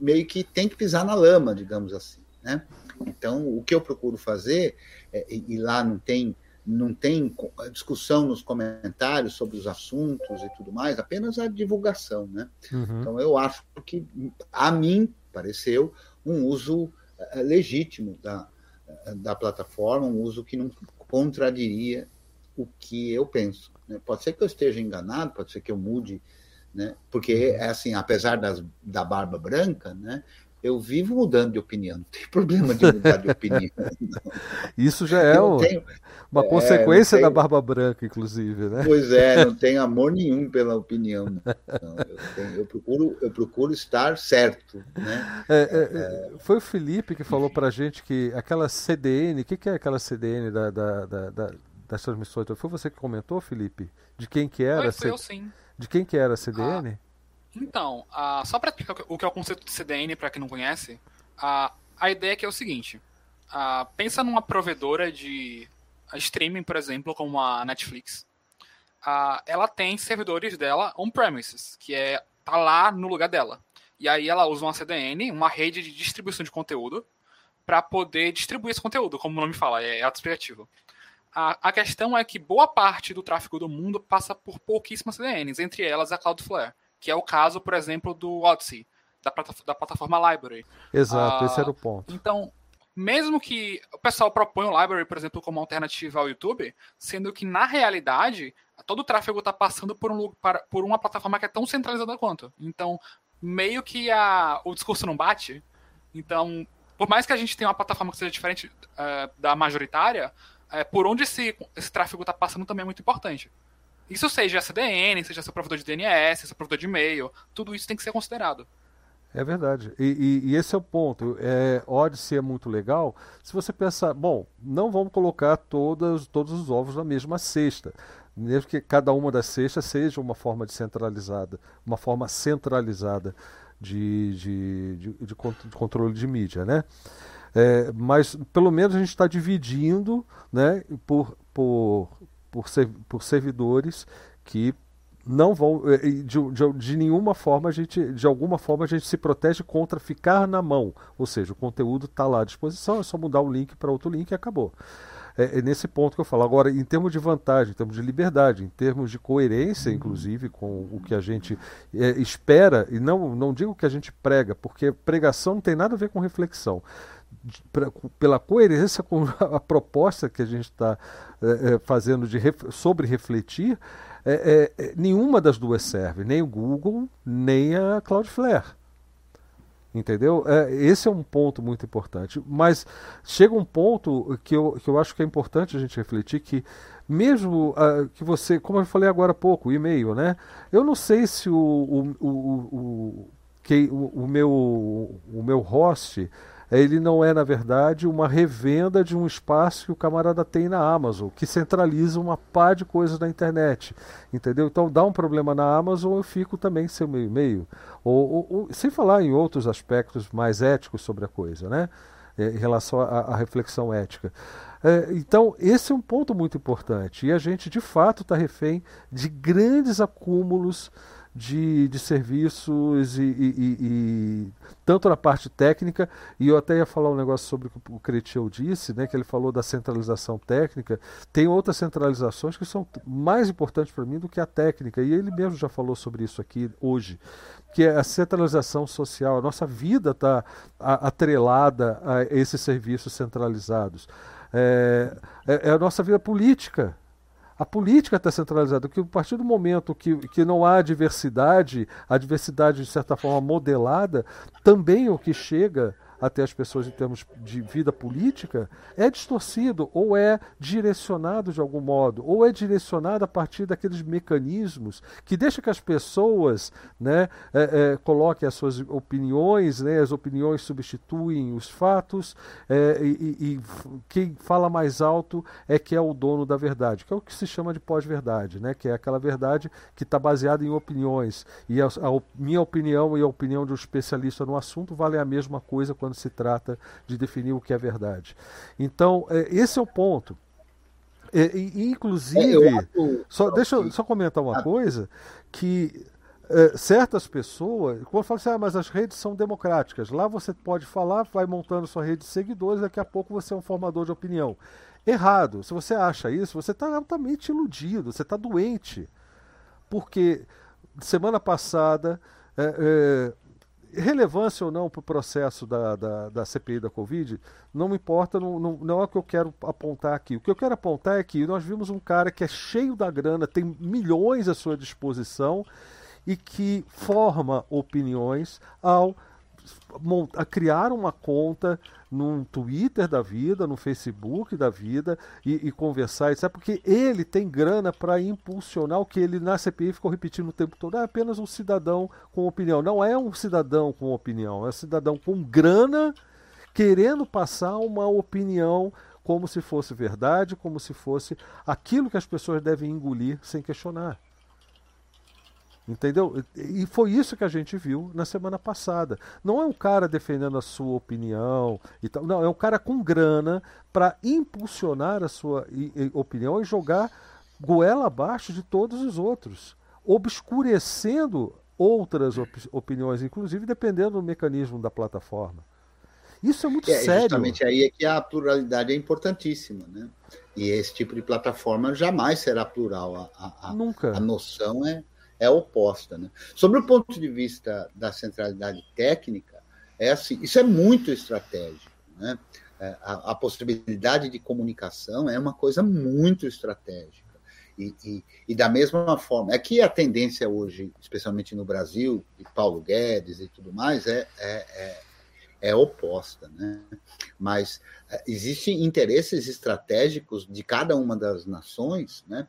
meio que tem que pisar na lama, digamos assim. Né? Então, o que eu procuro fazer, é, e lá não tem, não tem discussão nos comentários sobre os assuntos e tudo mais, apenas a divulgação. Né? Uhum. Então, eu acho que, a mim, pareceu um uso legítimo da, da plataforma, um uso que não contradiria o que eu penso. Né? Pode ser que eu esteja enganado, pode ser que eu mude, né? porque uhum. é assim, apesar das, da barba branca, né? eu vivo mudando de opinião, não tem problema de mudar de opinião. Isso já é o... tenho, Uma É, consequência não da tem- barba branca, inclusive, né? Pois é, não tenho amor nenhum pela opinião. Não. Eu, tenho- eu procuro, eu procuro estar certo. Né? É, é, é, foi o Felipe que falou pra gente que aquela CDN, o que, que é aquela CDN da, da, da- da- das transmissões? Foi você que comentou, Felipe? De quem que era? Foi, a foi eu sim. De quem que era a CDN? Então, ah, só para explicar o que é o conceito de CDN para quem não conhece, ah, a ideia é que é o seguinte: ah, pensa numa provedora de streaming, por exemplo, como a Netflix. Ela tem servidores dela on-premises, que é tá lá no lugar dela. E aí ela usa uma CDN, uma rede de distribuição de conteúdo, para poder distribuir esse conteúdo, como o nome fala, é autoexplicativo. A, a questão é que boa parte do tráfego do mundo passa por pouquíssimas CDNs, entre elas a Cloudflare que é o caso, por exemplo, do Odyssey, da, da plataforma Library. Exato, ah, esse era o ponto. Então, mesmo que o pessoal proponha o Library, por exemplo, como alternativa ao YouTube, sendo que na realidade todo o tráfego está passando por, um, por uma plataforma que é tão centralizada quanto. Então, meio que a, o discurso não bate. Então, por mais que a gente tenha uma plataforma que seja diferente eh, da majoritária, eh, por onde esse, esse tráfego está passando também é muito importante. Isso seja CDN, seja seu provedor de DNS, seu provedor de e-mail, tudo isso tem que ser considerado. É verdade. E, e- e esse é o ponto. É, Odyssey é muito legal. Se você pensar, bom, não vamos colocar todas, todos os ovos na mesma cesta. Mesmo que cada uma das cestas seja uma forma de centralizada, uma forma centralizada de, de, de, de de controle de mídia, né? É, mas pelo menos a gente está dividindo né, por, por, por, ser- por servidores que não vão eh, e de, de, de nenhuma forma a gente de alguma forma a gente se protege contra ficar na mão. Ou seja o conteúdo está lá à disposição é só mudar o link para outro link e acabou. É, é nesse ponto que eu falo. Agora em termos de vantagem em termos de liberdade em termos de coerência inclusive com o que a gente eh, espera e não não digo que a gente prega porque pregação não tem nada a ver com reflexão. Pra- pela coerência com a proposta que a gente está fazendo de ref- sobre refletir, é, é, é, nenhuma das duas serve, nem o Google, nem a Cloudflare. Entendeu? É, esse é um ponto muito importante. Mas chega um ponto que eu, que eu acho que é importante a gente refletir que mesmo ah, que você, como eu falei agora há pouco, e-mail, né? Eu não sei se o, o, o, o, que, o, o meu, o meu host ele não é, na verdade, uma revenda de um espaço que o camarada tem na Amazon, que centraliza uma pá de coisas na internet. Entendeu? Então dá um problema na Amazon, eu fico também sem meu e-mail. Ou, ou- ou- sem falar em outros aspectos mais éticos sobre a coisa, né? Eh, Em relação à, reflexão ética. Eh, então, esse é um ponto muito importante. E a gente, de fato, está refém de grandes acúmulos de, de serviços e, e- e- tanto na parte técnica, e eu até ia falar um negócio sobre o que o Cretiel disse, né, que ele falou da centralização técnica, tem outras centralizações que são mais importantes para mim do que a técnica, e ele mesmo já falou sobre isso aqui hoje, que é a centralização social, a nossa vida está atrelada a esses serviços centralizados. É, é- é a nossa vida política, a política está centralizada, porque a partir do momento que, que não há diversidade, a diversidade de certa forma modelada, também o que chega até as pessoas em termos de vida política é distorcido ou é direcionado de algum modo, ou é direcionado a partir daqueles mecanismos que deixa que as pessoas né, é, é, coloquem as suas opiniões, né, as opiniões substituem os fatos, é, e, e- quem fala mais alto é que é o dono da verdade, que é o que se chama de pós-verdade, né, que é aquela verdade que está baseada em opiniões. E a, a minha opinião e a opinião de um especialista no assunto valem a mesma coisa quando se trata de definir o que é verdade. Então, é, esse é o ponto. É, e- e, inclusive, É, acho- só, deixa eu só comentar uma coisa, que é, certas pessoas, quando falam assim, ah, mas as redes são democráticas, lá você pode falar, vai montando sua rede de seguidores, daqui a pouco você é um formador de opinião. Errado. Se você acha isso, você está altamente iludido, você está doente. Porque semana passada, é, relevância ou não para o processo da, da, da CPI da Covid, não me importa, não, não, não é o que eu quero apontar aqui. O que eu quero apontar é que nós vimos um cara que é cheio da grana, tem milhões à sua disposição e que forma opiniões ao a criar uma conta num Twitter da vida, no Facebook da vida e, e conversar, etc. Porque ele tem grana para impulsionar o que ele na CPI ficou repetindo o tempo todo. É apenas um cidadão com opinião. Não é um cidadão com opinião, é um cidadão com grana querendo passar uma opinião como se fosse verdade, como se fosse aquilo que as pessoas devem engolir sem questionar. Entendeu? E foi isso que a gente viu na semana passada. Não é um cara defendendo a sua opinião e tal. Não, é um cara com grana para impulsionar a sua opinião e jogar goela abaixo de todos os outros, obscurecendo outras op opiniões, inclusive dependendo do mecanismo da plataforma. Isso é muito é, sério. Justamente aí é que a pluralidade é importantíssima, né? E esse tipo de plataforma jamais será plural. A, a, Nunca. A noção é é oposta. Né? Sobre o ponto de vista da centralidade técnica, é assim, isso é muito estratégico. Né? É, a, a, possibilidade de comunicação é uma coisa muito estratégica. E, e, e, da mesma forma, é que a tendência hoje, especialmente no Brasil, de Paulo Guedes e tudo mais, é, é, é, é oposta. Né? Mas é, existem interesses estratégicos de cada uma das nações né?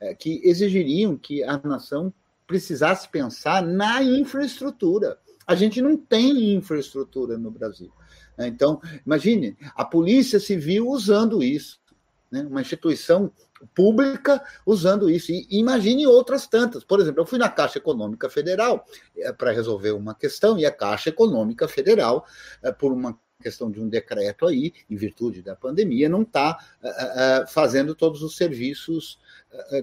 É, que exigiriam que a nação precisasse pensar na infraestrutura. A gente não tem infraestrutura no Brasil. Né? Então, imagine a Polícia Civil usando isso, né? uma instituição pública usando isso. E imagine outras tantas. Por exemplo, eu fui na Caixa Econômica Federal é, para resolver uma questão, e a Caixa Econômica Federal, é, por uma questão de um decreto aí, em virtude da pandemia, não está fazendo todos os serviços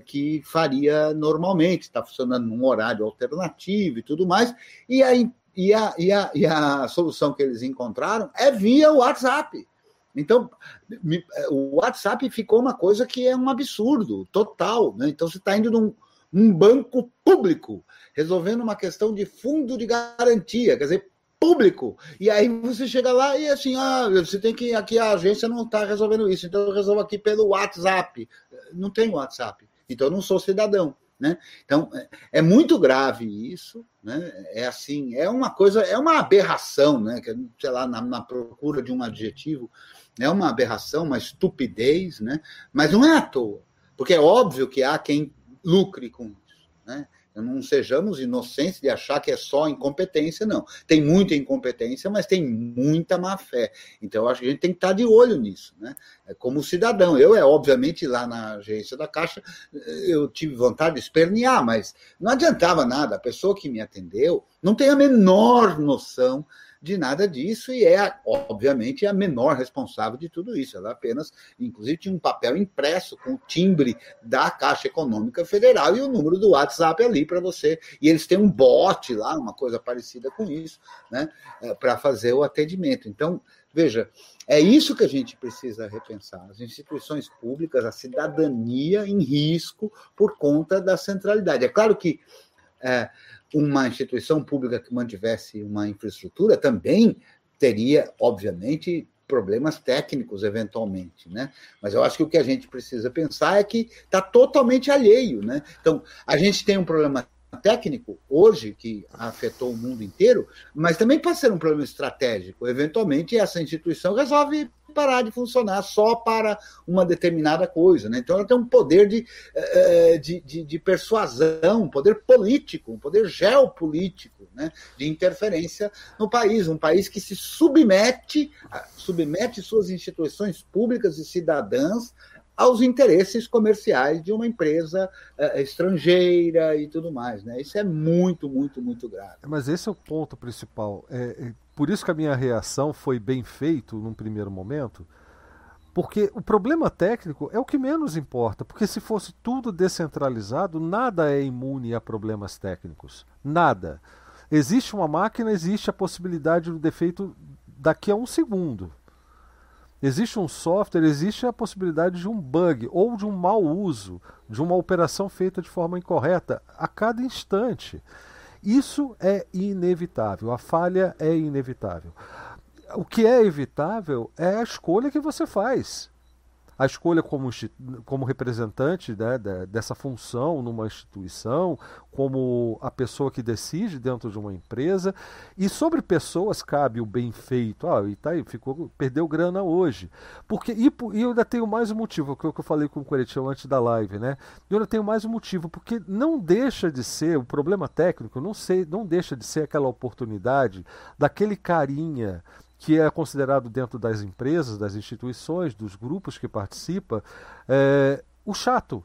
que faria normalmente, está funcionando num horário alternativo e tudo mais, e a, e, a, e, a, e a solução que eles encontraram é via WhatsApp. Então, o WhatsApp ficou uma coisa que é um absurdo total. Né? Então, você está indo num um banco público, resolvendo uma questão de fundo de garantia, quer dizer, público. E aí você chega lá e assim, ah, você tem que aqui a agência não está resolvendo isso, então eu resolvo aqui pelo WhatsApp. Não tem WhatsApp, então eu não sou cidadão. Né? Então é, é muito grave isso, né? É assim, é uma coisa, é uma aberração, né? Que sei lá na, na procura de um adjetivo, é uma aberração, uma estupidez, né? Mas não é à toa, porque é óbvio que há quem lucre com isso, né? Não sejamos inocentes de achar que é só incompetência, não. Tem muita incompetência, mas tem muita má fé. Então, eu acho que a gente tem que estar de olho nisso, né? É como cidadão. Eu, é obviamente, lá na agência da Caixa, eu tive vontade de espernear, mas não adiantava nada. A pessoa que me atendeu não tem a menor noção de nada disso e é, obviamente, a menor responsável de tudo isso. Ela apenas, inclusive, tinha um papel impresso com o timbre da Caixa Econômica Federal e o número do WhatsApp ali para você. E eles têm um bot lá, uma coisa parecida com isso, né, é, para fazer o atendimento. Então, veja, é isso que a gente precisa repensar. As instituições públicas, a cidadania em risco por conta da centralidade. É claro que. É, uma instituição pública que mantivesse uma infraestrutura também teria, obviamente, problemas técnicos eventualmente, né? Mas eu acho que o que a gente precisa pensar é que está totalmente alheio, né? Então, a gente tem um problema técnico hoje que afetou o mundo inteiro, mas também pode ser um problema estratégico. Eventualmente, essa instituição resolve parar de funcionar só para uma determinada coisa. Né? Então, ela tem um poder de, eh, de, de, de persuasão, um poder político, um poder geopolítico, né? de interferência no país. Um país que se submete, submete suas instituições públicas e cidadãs aos interesses comerciais de uma empresa uh, estrangeira e tudo mais. Né? Isso é muito, muito, muito grave. Mas esse é o ponto principal. É, é, por isso que a minha reação foi bem feito num primeiro momento, porque o problema técnico é o que menos importa, porque se fosse tudo descentralizado, nada é imune a problemas técnicos. Nada. Existe uma máquina, existe a possibilidade do defeito daqui a um segundo. Existe um software, existe a possibilidade de um bug ou de um mau uso, de uma operação feita de forma incorreta a cada instante. Isso é inevitável, a falha é inevitável. O que é evitável é a escolha que você faz. A escolha como, como representante né, dessa função numa instituição, como a pessoa que decide dentro de uma empresa. E sobre pessoas cabe o bem feito. Ah, e tá aí, ficou, perdeu grana hoje. Porque, e, e eu ainda tenho mais um motivo, que é eu falei com o Coretião antes da live, né? Eu ainda tenho mais um motivo, porque não deixa de ser, o problema técnico, não, sei, não deixa de ser aquela oportunidade daquele carinha que é considerado dentro das empresas, das instituições, dos grupos que participa, é, o chato,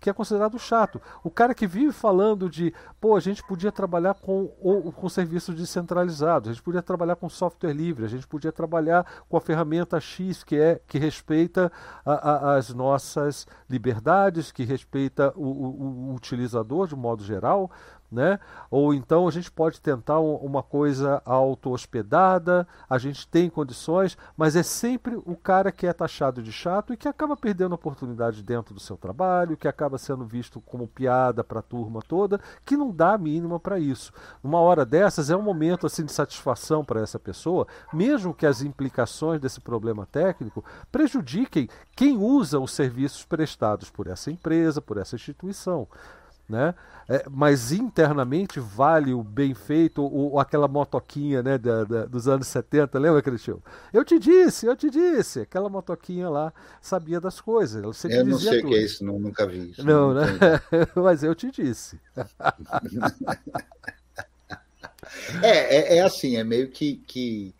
que é considerado chato. O cara que vive falando de, pô, a gente podia trabalhar com, ou, com serviços descentralizados, a gente podia trabalhar com software livre, a gente podia trabalhar com a ferramenta X, que é que respeita a, a, as nossas liberdades, que respeita o, o, o utilizador de modo geral, né? Ou então a gente pode tentar uma coisa auto-hospedada, a gente tem condições, mas é sempre o cara que é taxado de chato e que acaba perdendo oportunidade dentro do seu trabalho, que acaba sendo visto como piada para a turma toda, que não dá a mínima para isso. Uma hora dessas é um momento assim de satisfação para essa pessoa, mesmo que as implicações desse problema técnico prejudiquem quem usa os serviços prestados por essa empresa, por essa instituição né? É, mas internamente vale o bem feito, ou, ou aquela motoquinha né, da, da, dos anos 70, lembra, Cristiano? Eu te disse, eu te disse, aquela motoquinha lá sabia das coisas. eu não sei o que é isso, não, nunca vi isso. Não, não né? mas eu te disse. é, é, é, assim, é meio que. que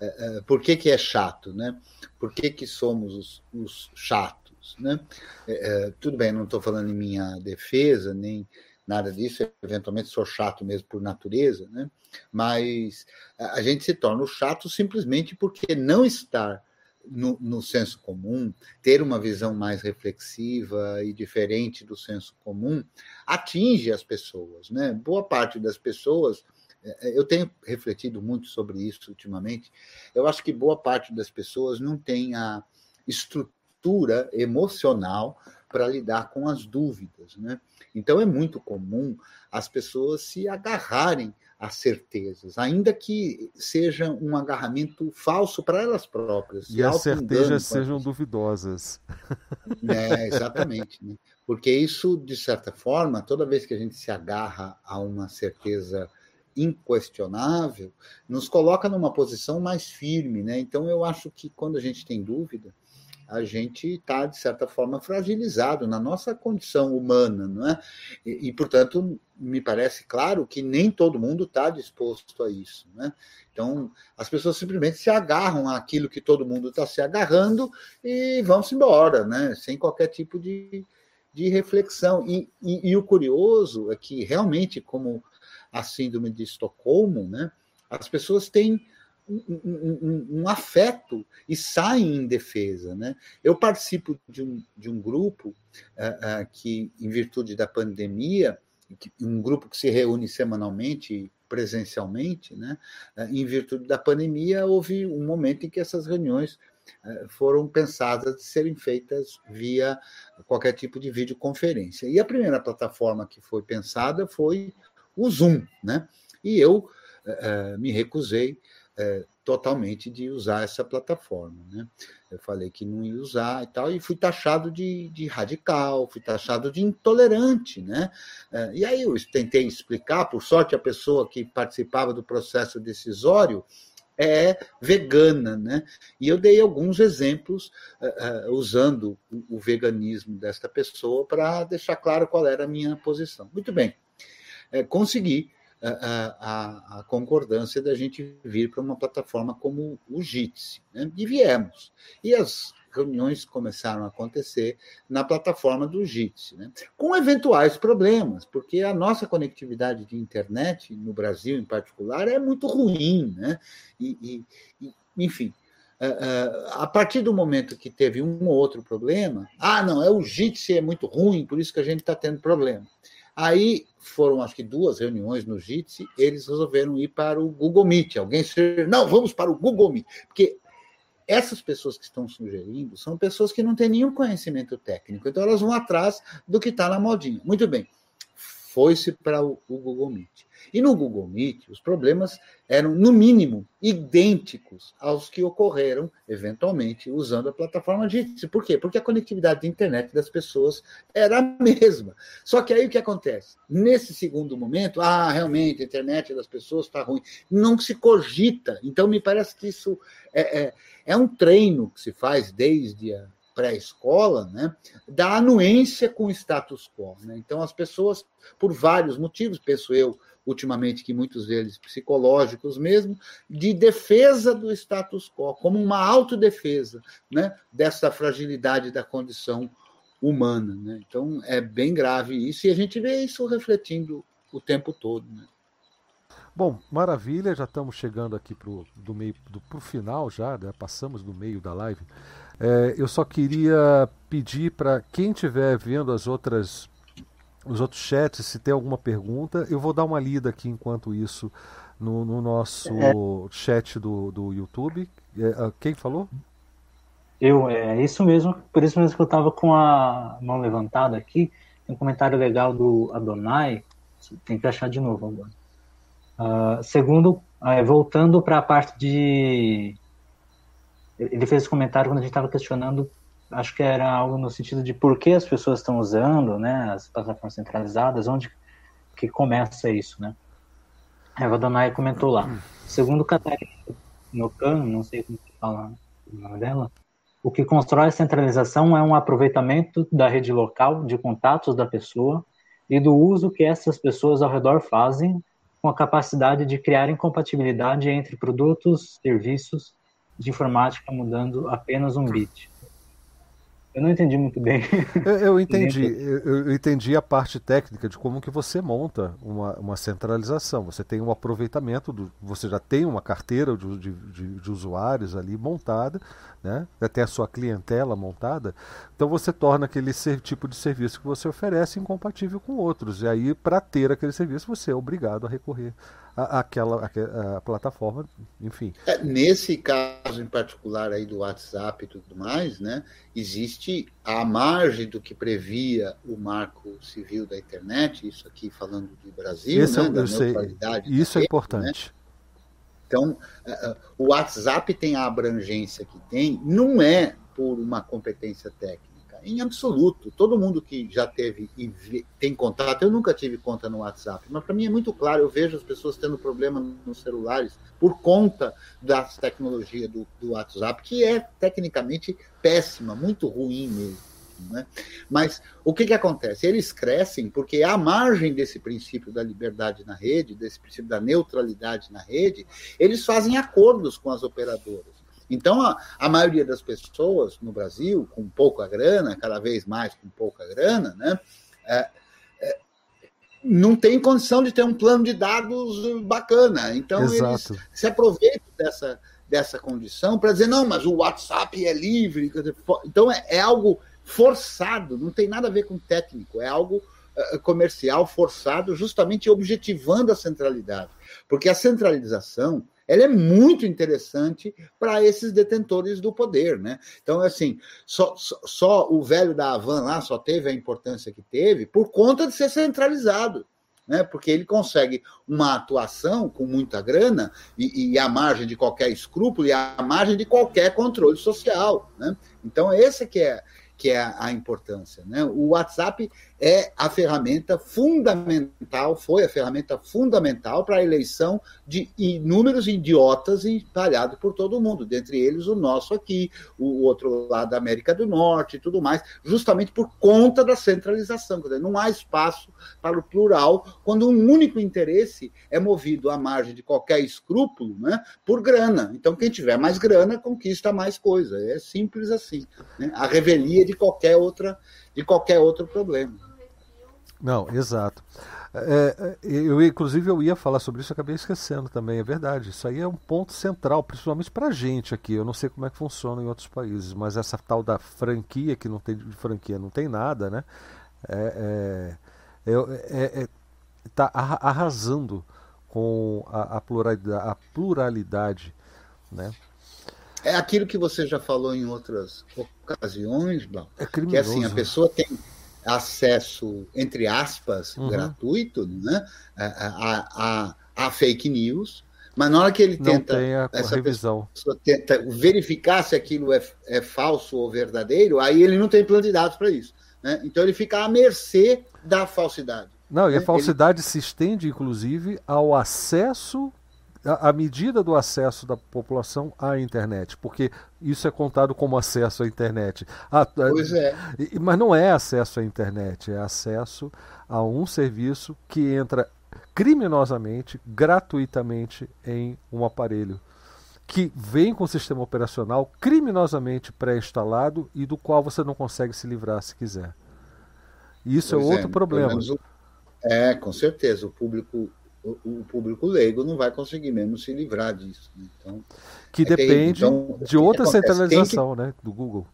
é, é, por que, que é chato, né? Por que, que somos os, os chatos? Né? É, é, tudo bem, não estou falando em minha defesa, nem nada disso, eventualmente sou chato mesmo por natureza, né? mas a gente se torna chato simplesmente porque não estar no, no, senso comum, ter uma visão mais reflexiva e diferente do senso comum, atinge as pessoas. Né? Boa parte das pessoas, é, é, eu tenho refletido muito sobre isso ultimamente, eu acho que boa parte das pessoas não tem a estrutura estrutura emocional para lidar com as dúvidas. Né? Então, é muito comum as pessoas se agarrarem às certezas, ainda que seja um agarramento falso para elas próprias. E as certezas sejam duvidosas. É, exatamente. Né? Porque isso, de certa forma, toda vez que a gente se agarra a uma certeza inquestionável, nos coloca numa posição mais firme. Né? Então, eu acho que quando a gente tem dúvida, a gente está, de certa forma, fragilizado na nossa condição humana, não é? E, e portanto, me parece claro que nem todo mundo está disposto a isso, né? Então, as pessoas simplesmente se agarram àquilo que todo mundo está se agarrando e vão-se embora, né? Sem qualquer tipo de, de reflexão. E, e, e o curioso é que, realmente, como a síndrome de Estocolmo, né? As pessoas têm um, um, um, afeto e saem em defesa. Né? Eu participo de um, de um grupo uh, uh, que, em virtude da pandemia, um grupo que se reúne semanalmente, presencialmente, né? Uh, em virtude da pandemia, houve um momento em que essas reuniões foram pensadas de serem feitas via qualquer tipo de videoconferência. E a primeira plataforma que foi pensada foi o Zoom, né? E eu me recusei é, totalmente de usar essa plataforma. Né? Eu falei que não ia usar e tal, e fui taxado de, de radical, fui taxado de intolerante. Né? É, e aí eu tentei explicar, por sorte, a pessoa que participava do processo decisório é vegana, né? E eu dei alguns exemplos uh, uh, usando o, o, veganismo desta pessoa para deixar claro qual era a minha posição. Muito bem, é, consegui a, a, concordância da gente vir para uma plataforma como o Jitsi. Né? E viemos. E as reuniões começaram a acontecer na plataforma do Jitsi, né? com eventuais problemas, porque a nossa conectividade de internet, no Brasil em particular, é muito ruim. Né? E, e, e enfim, a partir do momento que teve um ou outro problema, ah, não, é o Jitsi é muito ruim, por isso que a gente está tendo problema. Aí foram, acho que duas reuniões no JITSE, eles resolveram ir para o Google Meet. Alguém sugeriu, não, vamos para o Google Meet. Porque essas pessoas que estão sugerindo são pessoas que não têm nenhum conhecimento técnico, então elas vão atrás do que está na modinha. Muito bem. foi-se para o Google Meet. E no Google Meet, os problemas eram, no mínimo, idênticos aos que ocorreram, eventualmente, usando a plataforma Jitsi. Por quê? Porque a conectividade de internet das pessoas era a mesma. Só que aí o que acontece? Nesse segundo momento, ah, realmente, a internet das pessoas está ruim. Não se cogita. Então, me parece que isso é, é, é um treino que se faz desde a pré-escola, né, da anuência com o status quo. Né? Então, as pessoas, por vários motivos, penso eu, ultimamente, que muitos deles psicológicos mesmo, de defesa do status quo, como uma autodefesa né, dessa fragilidade da condição humana. Né? Então, é bem grave isso, e a gente vê isso refletindo o tempo todo. Né? Bom, maravilha, já estamos chegando aqui para o meio do pro final já, né? passamos do meio da live. É, eu só queria pedir para quem estiver vendo as outras os outros chats, se tem alguma pergunta, eu vou dar uma lida aqui enquanto isso no, no nosso é. chat do, do YouTube. É, ah, quem falou? Eu, é isso mesmo, por isso mesmo que eu estava com a mão levantada aqui. Tem um comentário legal do Adonai, tem que achar de novo agora. Uh, segundo, uh, voltando para a parte de ele fez esse comentário quando a gente estava questionando, acho que era algo no sentido de por que as pessoas estão usando, né, as plataformas centralizadas, onde que começa isso, né? A Eva Donai comentou lá. Segundo Catarina Nocan, não sei como se fala o nome dela, o que constrói a centralização é um aproveitamento da rede local de contatos da pessoa e do uso que essas pessoas ao redor fazem com a capacidade de criar incompatibilidade entre produtos, serviços de informática mudando apenas um bit. Eu não entendi muito bem. Eu, eu entendi. eu, eu, entendi a parte técnica de como que você monta uma, uma centralização. Você tem um aproveitamento, do, você já tem uma carteira de, de, de usuários ali montada, né? até a sua clientela montada. Então você torna aquele ser, tipo de serviço que você oferece incompatível com outros. E aí, para ter aquele serviço, você é obrigado a recorrer aquela, a plataforma, enfim. É, nesse caso em particular aí do WhatsApp e tudo mais, né, existe a margem do que previa o Marco Civil da Internet, isso aqui falando do Brasil, Esse né, é, da neutralidade. Isso é rede, importante. Né? Então, é, é, o WhatsApp tem a abrangência que tem, não é por uma competência técnica em absoluto. Todo mundo que já teve e tem contato, eu nunca tive conta no WhatsApp, mas para mim é muito claro, eu vejo as pessoas tendo problema nos celulares por conta da tecnologia do, do WhatsApp, que é tecnicamente péssima, muito ruim mesmo. Né? Mas o que, que acontece? Eles crescem porque, à margem desse princípio da liberdade na rede, desse princípio da neutralidade na rede, eles fazem acordos com as operadoras. Então, a, a maioria das pessoas no Brasil, com pouca grana, cada vez mais com pouca grana, né, é, é, não tem condição de ter um plano de dados bacana. Então, Exato. eles se aproveitam dessa, dessa condição para dizer, não, mas o WhatsApp é livre. Então, é, é algo forçado, não tem nada a ver com técnico, é algo é, comercial forçado, justamente objetivando a centralidade. Porque a centralização ela é muito interessante para esses detentores do poder, né? Então, assim, só, só, só, o velho da Havan lá só teve a importância que teve por conta de ser centralizado, né? Porque ele consegue uma atuação com muita grana e, e a margem de qualquer escrúpulo e a margem de qualquer controle social, né? Então, esse que é que é a importância. Né? O WhatsApp é a ferramenta fundamental, foi a ferramenta fundamental para a eleição de inúmeros idiotas espalhados por todo o mundo, dentre eles o nosso aqui, o outro lado da América do Norte e tudo mais, justamente por conta da centralização. Dizer, não há espaço para o plural quando um único interesse é movido à margem de qualquer escrúpulo né, por grana. Então, quem tiver mais grana conquista mais coisa. É simples assim. Né? A revelia de qualquer outra de qualquer outro problema. Não, exato. É, é, eu, inclusive, eu ia falar sobre isso, acabei esquecendo também, é verdade. Isso aí é um ponto central, principalmente para a gente aqui. Eu não sei como é que funciona em outros países, mas essa tal da franquia, que não tem de franquia, não tem nada, né? É, é, é, é tá arrasando com a, a, pluralidade, a pluralidade, né? É aquilo que você já falou em outras ocasiões, Blau, é que assim, a pessoa tem acesso, entre aspas, uhum. gratuito né, a, a, a, fake news, mas na hora que ele tenta, essa revisão. tenta verificar se aquilo é, é falso ou verdadeiro, aí ele não tem plano de dados para isso. Né? Então ele fica à mercê da falsidade. Não, e a né? falsidade ele... se estende, inclusive, ao acesso a, medida do acesso da população à internet, porque isso é contado como acesso à internet. Ah, pois é. Mas não é acesso à internet, é acesso a um serviço que entra criminosamente, gratuitamente em um aparelho que vem com o sistema operacional criminosamente pré-instalado e do qual você não consegue se livrar se quiser. Isso é pois é outro é, problema. O, é, com certeza. O público o, público leigo não vai conseguir mesmo se livrar disso. Né? Então, que é depende então, de outra centralização que... né, do Google.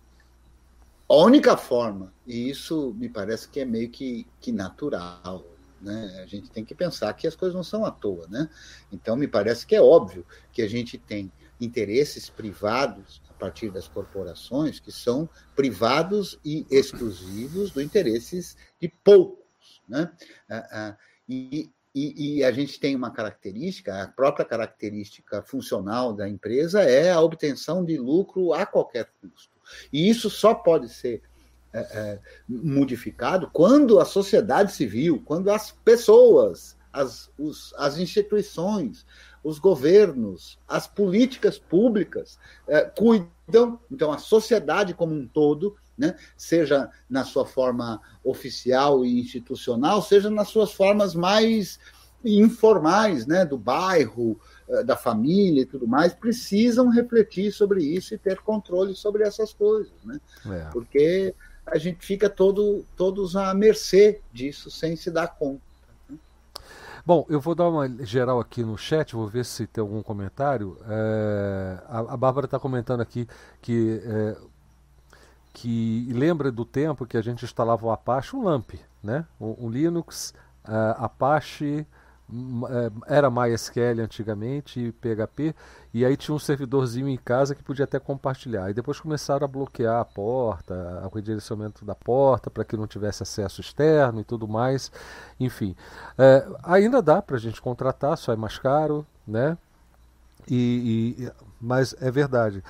A única forma, e isso me parece que é meio que, que natural, né? a gente tem que pensar que as coisas não são à toa. Né? Então, me parece que é óbvio que a gente tem interesses privados a partir das corporações que são privados e exclusivos do interesses de poucos. Né? Ah, ah, e, e, e, a gente tem uma característica, a própria característica funcional da empresa é a obtenção de lucro a qualquer custo. E isso só pode ser é, é, modificado quando a sociedade civil, quando as pessoas, as, os, as instituições, os governos, as políticas públicas é, cuidam, então a sociedade como um todo né? seja na sua forma oficial e institucional, seja nas suas formas mais informais, né? do bairro, eh, da família e tudo mais, precisam refletir sobre isso e ter controle sobre essas coisas, né? É. Porque a gente fica todo, todos à mercê disso sem se dar conta. Né? Bom, eu vou dar uma geral aqui no chat, vou ver se tem algum comentário. É, a, a Bárbara está comentando aqui que é, que lembra do tempo que a gente instalava o Apache, um LAMP, né? um Linux, uh, Apache, uh, era MySQL antigamente, PHP, e aí tinha um servidorzinho em casa que podia até compartilhar. E depois começaram a bloquear a porta, o redirecionamento da porta para que não tivesse acesso externo e tudo mais. Enfim, uh, ainda dá para a gente contratar, só é mais caro, né? E, e, mas é verdade.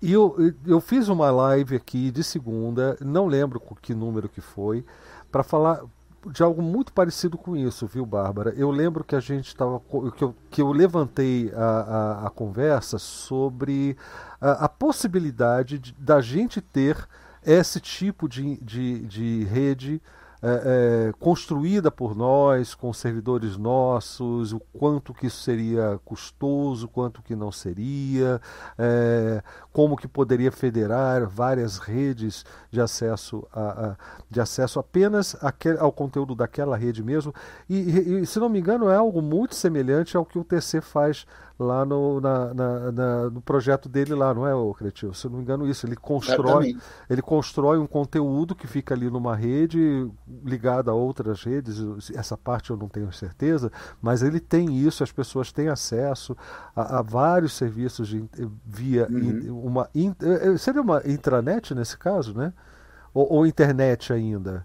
E eu, eu fiz uma live aqui de segunda, não lembro que número que foi, para falar de algo muito parecido com isso, viu, Bárbara? Eu lembro que a gente estava. Que eu, que eu levantei a, a, a conversa sobre a, a possibilidade de, da gente ter esse tipo de, de, de rede é, é, construída por nós, com servidores nossos, o quanto que isso seria custoso, quanto que não seria, é, como que poderia federar várias redes de acesso, a, a de acesso apenas ao conteúdo daquela rede mesmo. E, e, se não me engano, é algo muito semelhante ao que o TC faz lá no, na, na, na, no projeto dele lá, não é, o Cretil? Se não me engano, isso. Ele constrói, ele constrói um conteúdo que fica ali numa rede ligada a outras redes. Essa parte eu não tenho certeza, mas ele tem isso, as pessoas têm acesso a, a vários serviços de, via uhum. uma. In, eh, eh, seria uma intranet nesse caso, né? Ou, ou internet ainda?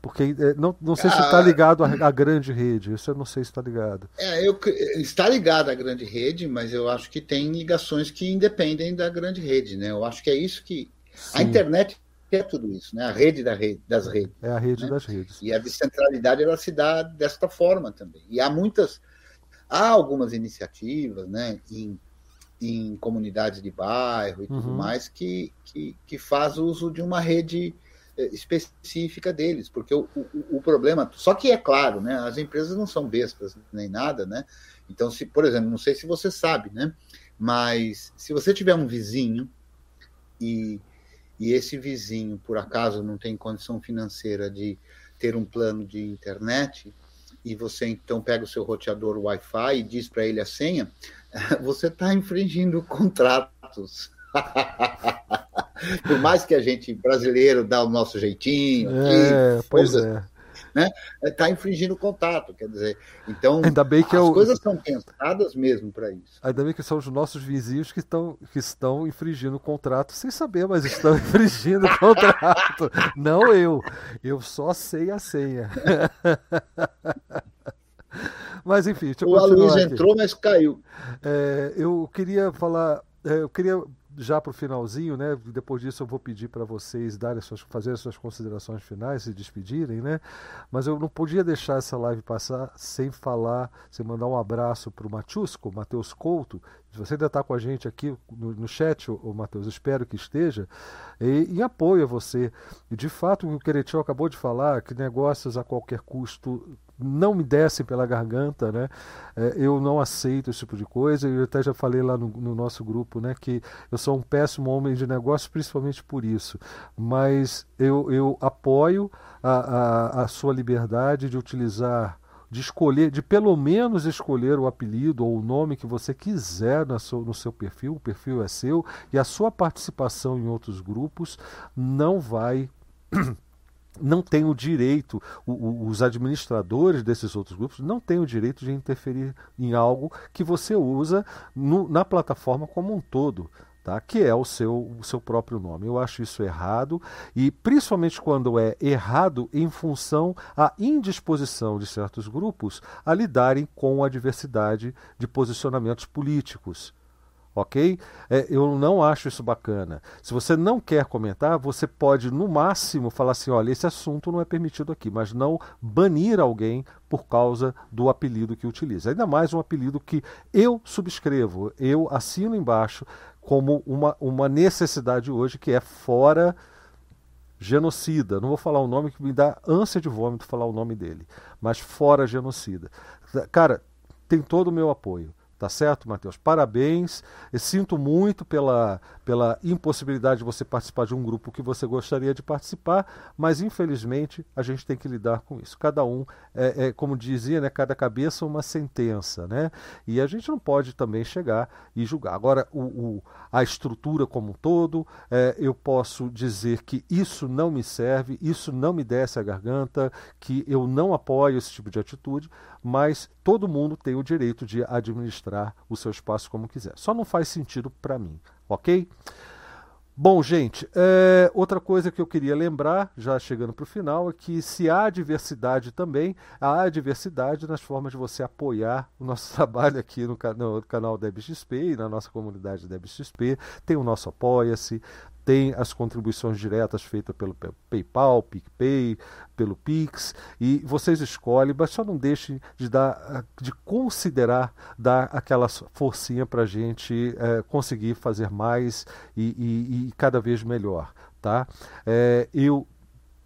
Porque é, não, não sei se está ligado à, à, grande rede, isso eu não sei se está ligado. É, eu, está ligado à grande rede, mas eu acho que tem ligações que independem da grande rede, né? Eu acho que é isso que. Sim. A internet é tudo isso, né? A rede, da rede das redes. É a rede né? das redes. E a descentralidade ela se dá desta forma também. E há muitas. Há algumas iniciativas, né? Em, em comunidades de bairro e tudo uhum. mais que, que, que faz uso de uma rede específica deles, porque o, o, o, problema. Só que é claro, né? As empresas não são bestas nem nada, né? Então, se, por exemplo, não sei se você sabe, né? Mas se você tiver um vizinho e, e esse vizinho, por acaso, não tem condição financeira de ter um plano de internet, e você então pega o seu roteador Wi-Fi e diz para ele a senha, você está infringindo contratos. Por mais que a gente brasileiro dá o nosso jeitinho, é, aqui, pois é. né? Está infringindo o contato, quer dizer. Então, Ainda bem que as eu... coisas são pensadas mesmo para isso. Ainda bem que são os nossos vizinhos que estão, que estão infringindo o contrato sem saber, mas estão infringindo o contrato. Não eu. Eu só sei a senha. Mas enfim, deixa eu O Aloysio entrou, mas caiu. É, eu queria falar, é, eu queria já para o finalzinho, né? Depois disso eu vou pedir para vocês darem suas, fazer as suas considerações finais, se despedirem, né? Mas eu não podia deixar essa live passar sem falar, sem mandar um abraço para o Matiusco, Matheus Couto. Você ainda está com a gente aqui no, no chat, o Matheus, espero que esteja, e, em apoio a você. E de fato, o o Queretio acabou de falar, que negócios a qualquer custo não me descem pela garganta, né? É, eu não aceito esse tipo de coisa. Eu até já falei lá no, no, nosso grupo, né, que eu sou um péssimo homem de negócio, principalmente por isso. Mas eu, eu apoio a, a, a sua liberdade de utilizar de escolher, de pelo menos escolher o apelido ou o nome que você quiser no seu, no seu perfil, o perfil é seu, e a sua participação em outros grupos não vai não tem o direito, o, o, os administradores desses outros grupos não têm o direito de interferir em algo que você usa no, na plataforma como um todo. Tá? que é o seu, o seu próprio nome. Eu acho isso errado, e principalmente quando é errado em função à indisposição de certos grupos a lidarem com a diversidade de posicionamentos políticos ok? É, eu não acho isso bacana. Se você não quer comentar, você pode, no máximo, falar assim: olha, esse assunto não é permitido aqui, mas não banir alguém por causa do apelido que utiliza. Ainda mais um apelido que eu subscrevo, eu assino embaixo como uma, uma necessidade hoje que é fora genocida. Não vou falar o nome que me dá ânsia de vômito falar o nome dele, mas fora genocida. Cara, tem todo o meu apoio. Tá certo, Matheus? Parabéns. Eu sinto muito pela, pela impossibilidade de você participar de um grupo que você gostaria de participar, mas infelizmente a gente tem que lidar com isso. Cada um, é, é, como dizia, né, cada cabeça uma sentença, né? E a gente não pode também chegar e julgar. Agora, o, o a estrutura como um todo, é, eu posso dizer que isso não me serve, isso não me desce a garganta, que eu não apoio esse tipo de atitude, mas todo mundo tem o direito de administrar o seu espaço como quiser. Só não faz sentido para mim, ok? Bom, gente, é, outra coisa que eu queria lembrar, já chegando para o final, é que se há diversidade também, há diversidade nas formas de você apoiar o nosso trabalho aqui no, no canal DebXP e na nossa comunidade DebXP. Tem o nosso Apoia-se, tem as contribuições diretas feitas pelo PayPal, PicPay, pelo Pix, e vocês escolhem, mas só não deixem de dar, de considerar dar aquela forcinha para a gente é, conseguir fazer mais e, e, e, cada vez melhor. Tá? É, eu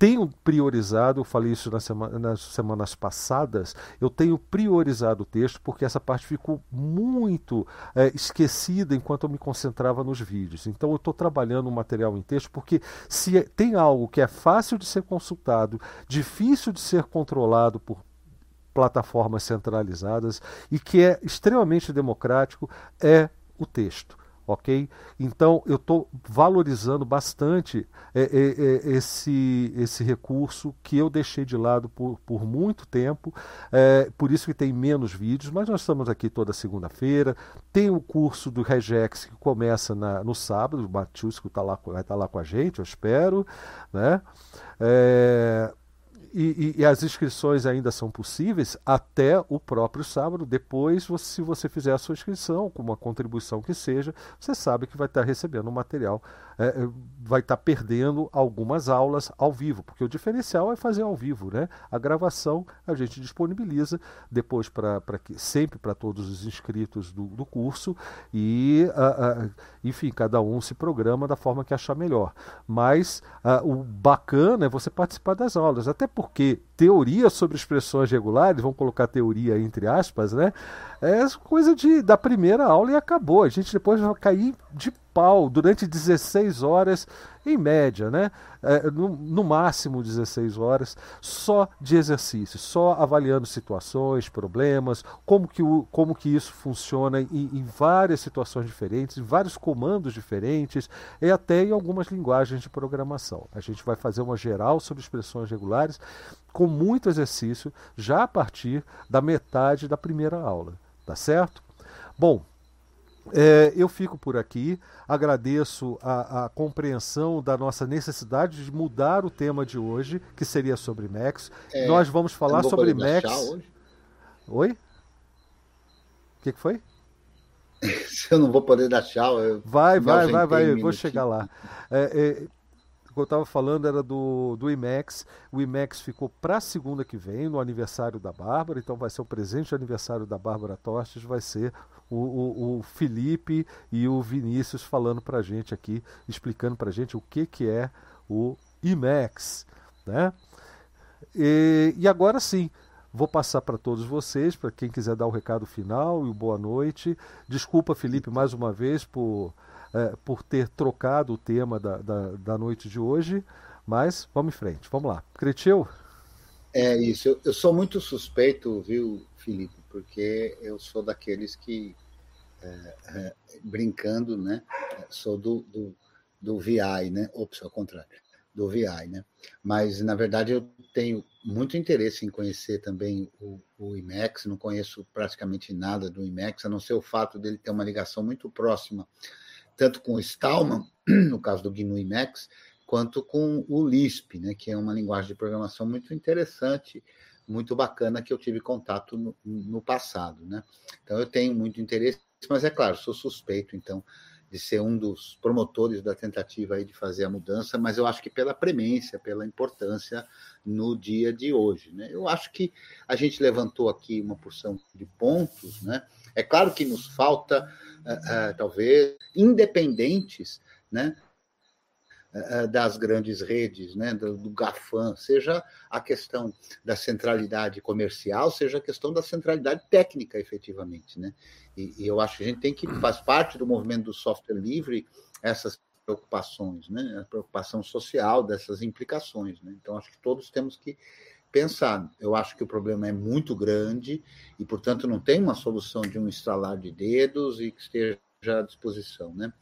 tenho priorizado, eu falei isso nas, semana, nas semanas passadas, eu tenho priorizado o texto porque essa parte ficou muito é, esquecida enquanto eu me concentrava nos vídeos. Então eu estou trabalhando o material em texto porque se é, tem algo que é fácil de ser consultado, difícil de ser controlado por plataformas centralizadas e que é extremamente democrático, é o texto ok? Então eu estou valorizando bastante é, é, é, esse, esse recurso que eu deixei de lado por, por muito tempo, é, por isso que tem menos vídeos, mas nós estamos aqui toda segunda-feira. Tem o curso do Regex que começa na, no sábado, o Matiusco tá lá, vai estar tá lá com a gente, eu espero, né? É, e, e, as inscrições ainda são possíveis até o próprio sábado. Depois, você, se você fizer a sua inscrição, com uma contribuição que seja, você sabe que vai estar recebendo um material, é, é, vai estar perdendo algumas aulas ao vivo, porque o diferencial é fazer ao vivo, né? A gravação a gente disponibiliza depois para sempre para todos os inscritos do, do curso e, a, a, enfim, cada um se programa da forma que achar melhor. Mas a, o bacana é você participar das aulas, até porque teoria sobre expressões regulares, vamos colocar teoria entre aspas, né? É coisa de, da primeira aula e acabou. A gente depois vai cair de pau durante 16 horas em média, né? É, no, no, máximo 16 horas, só de exercício, só avaliando situações, problemas, como que, o, como que isso funciona em, em várias situações diferentes, em vários comandos diferentes e até em algumas linguagens de programação. A gente vai fazer uma geral sobre expressões regulares com muito exercício já a partir da metade da primeira aula, tá certo? Bom, é, eu fico por aqui, agradeço a, a, compreensão da nossa necessidade de mudar o tema de hoje, que seria sobre Max. É, Nós vamos falar sobre Max. Oi? O que, que foi? eu não vou poder dar tchau. vai, vai, vai, vai, vou chegar lá. É, é, o que eu estava falando era do, do IMAX. O IMAX ficou para segunda que vem, no aniversário da Bárbara. Então vai ser o presente de aniversário da Bárbara Tostes, vai ser o, o, o Felipe e o Vinícius falando para a gente aqui, explicando para a gente o que, que é o IMAX. Né? E, e agora sim, Vou passar para todos vocês, para quem quiser dar o recado final e o boa noite. Desculpa, Felipe, mais uma vez por é, por ter trocado o tema da, da, da, noite de hoje, mas vamos em frente, vamos lá. Cretil? É isso, eu, eu, sou muito suspeito, viu, Felipe, porque eu sou daqueles que, é, é, brincando, né, sou do, do, do VI, né, ops, ao contrário, do VI, né, mas na verdade eu tenho muito interesse em conhecer também o, o IMAX, não conheço praticamente nada do IMAX, a não ser o fato dele ter uma ligação muito próxima tanto com o Stallman, no caso do GNU Emacs, quanto com o Lisp, né, que é uma linguagem de programação muito interessante, muito bacana, que eu tive contato no, no passado. Né? Então, eu tenho muito interesse, mas é claro, sou suspeito, então, de ser um dos promotores da tentativa aí de fazer a mudança, mas eu acho que pela premência, pela importância no dia de hoje. Né? Eu acho que a gente levantou aqui uma porção de pontos, né? É claro que nos falta, uh, uh, talvez, independentes, né? Uh, das grandes redes, né, do, do, GAFAM, seja a questão da centralidade comercial, seja a questão da centralidade técnica, efetivamente. Né? E, e, eu acho que a gente tem que, faz parte do movimento do software livre, essas preocupações, né? a preocupação social dessas implicações. Né? Então, acho que todos temos que pensar. Eu acho que o problema é muito grande e, portanto, não tem uma solução de um estralar de dedos e que esteja à disposição. Né?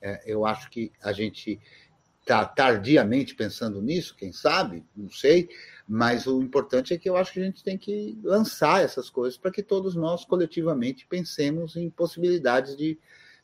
É, eu acho que a gente está tardiamente pensando nisso, quem sabe, não sei, mas o importante é que eu acho que a gente tem que lançar essas coisas para que todos nós coletivamente pensemos em possibilidades de,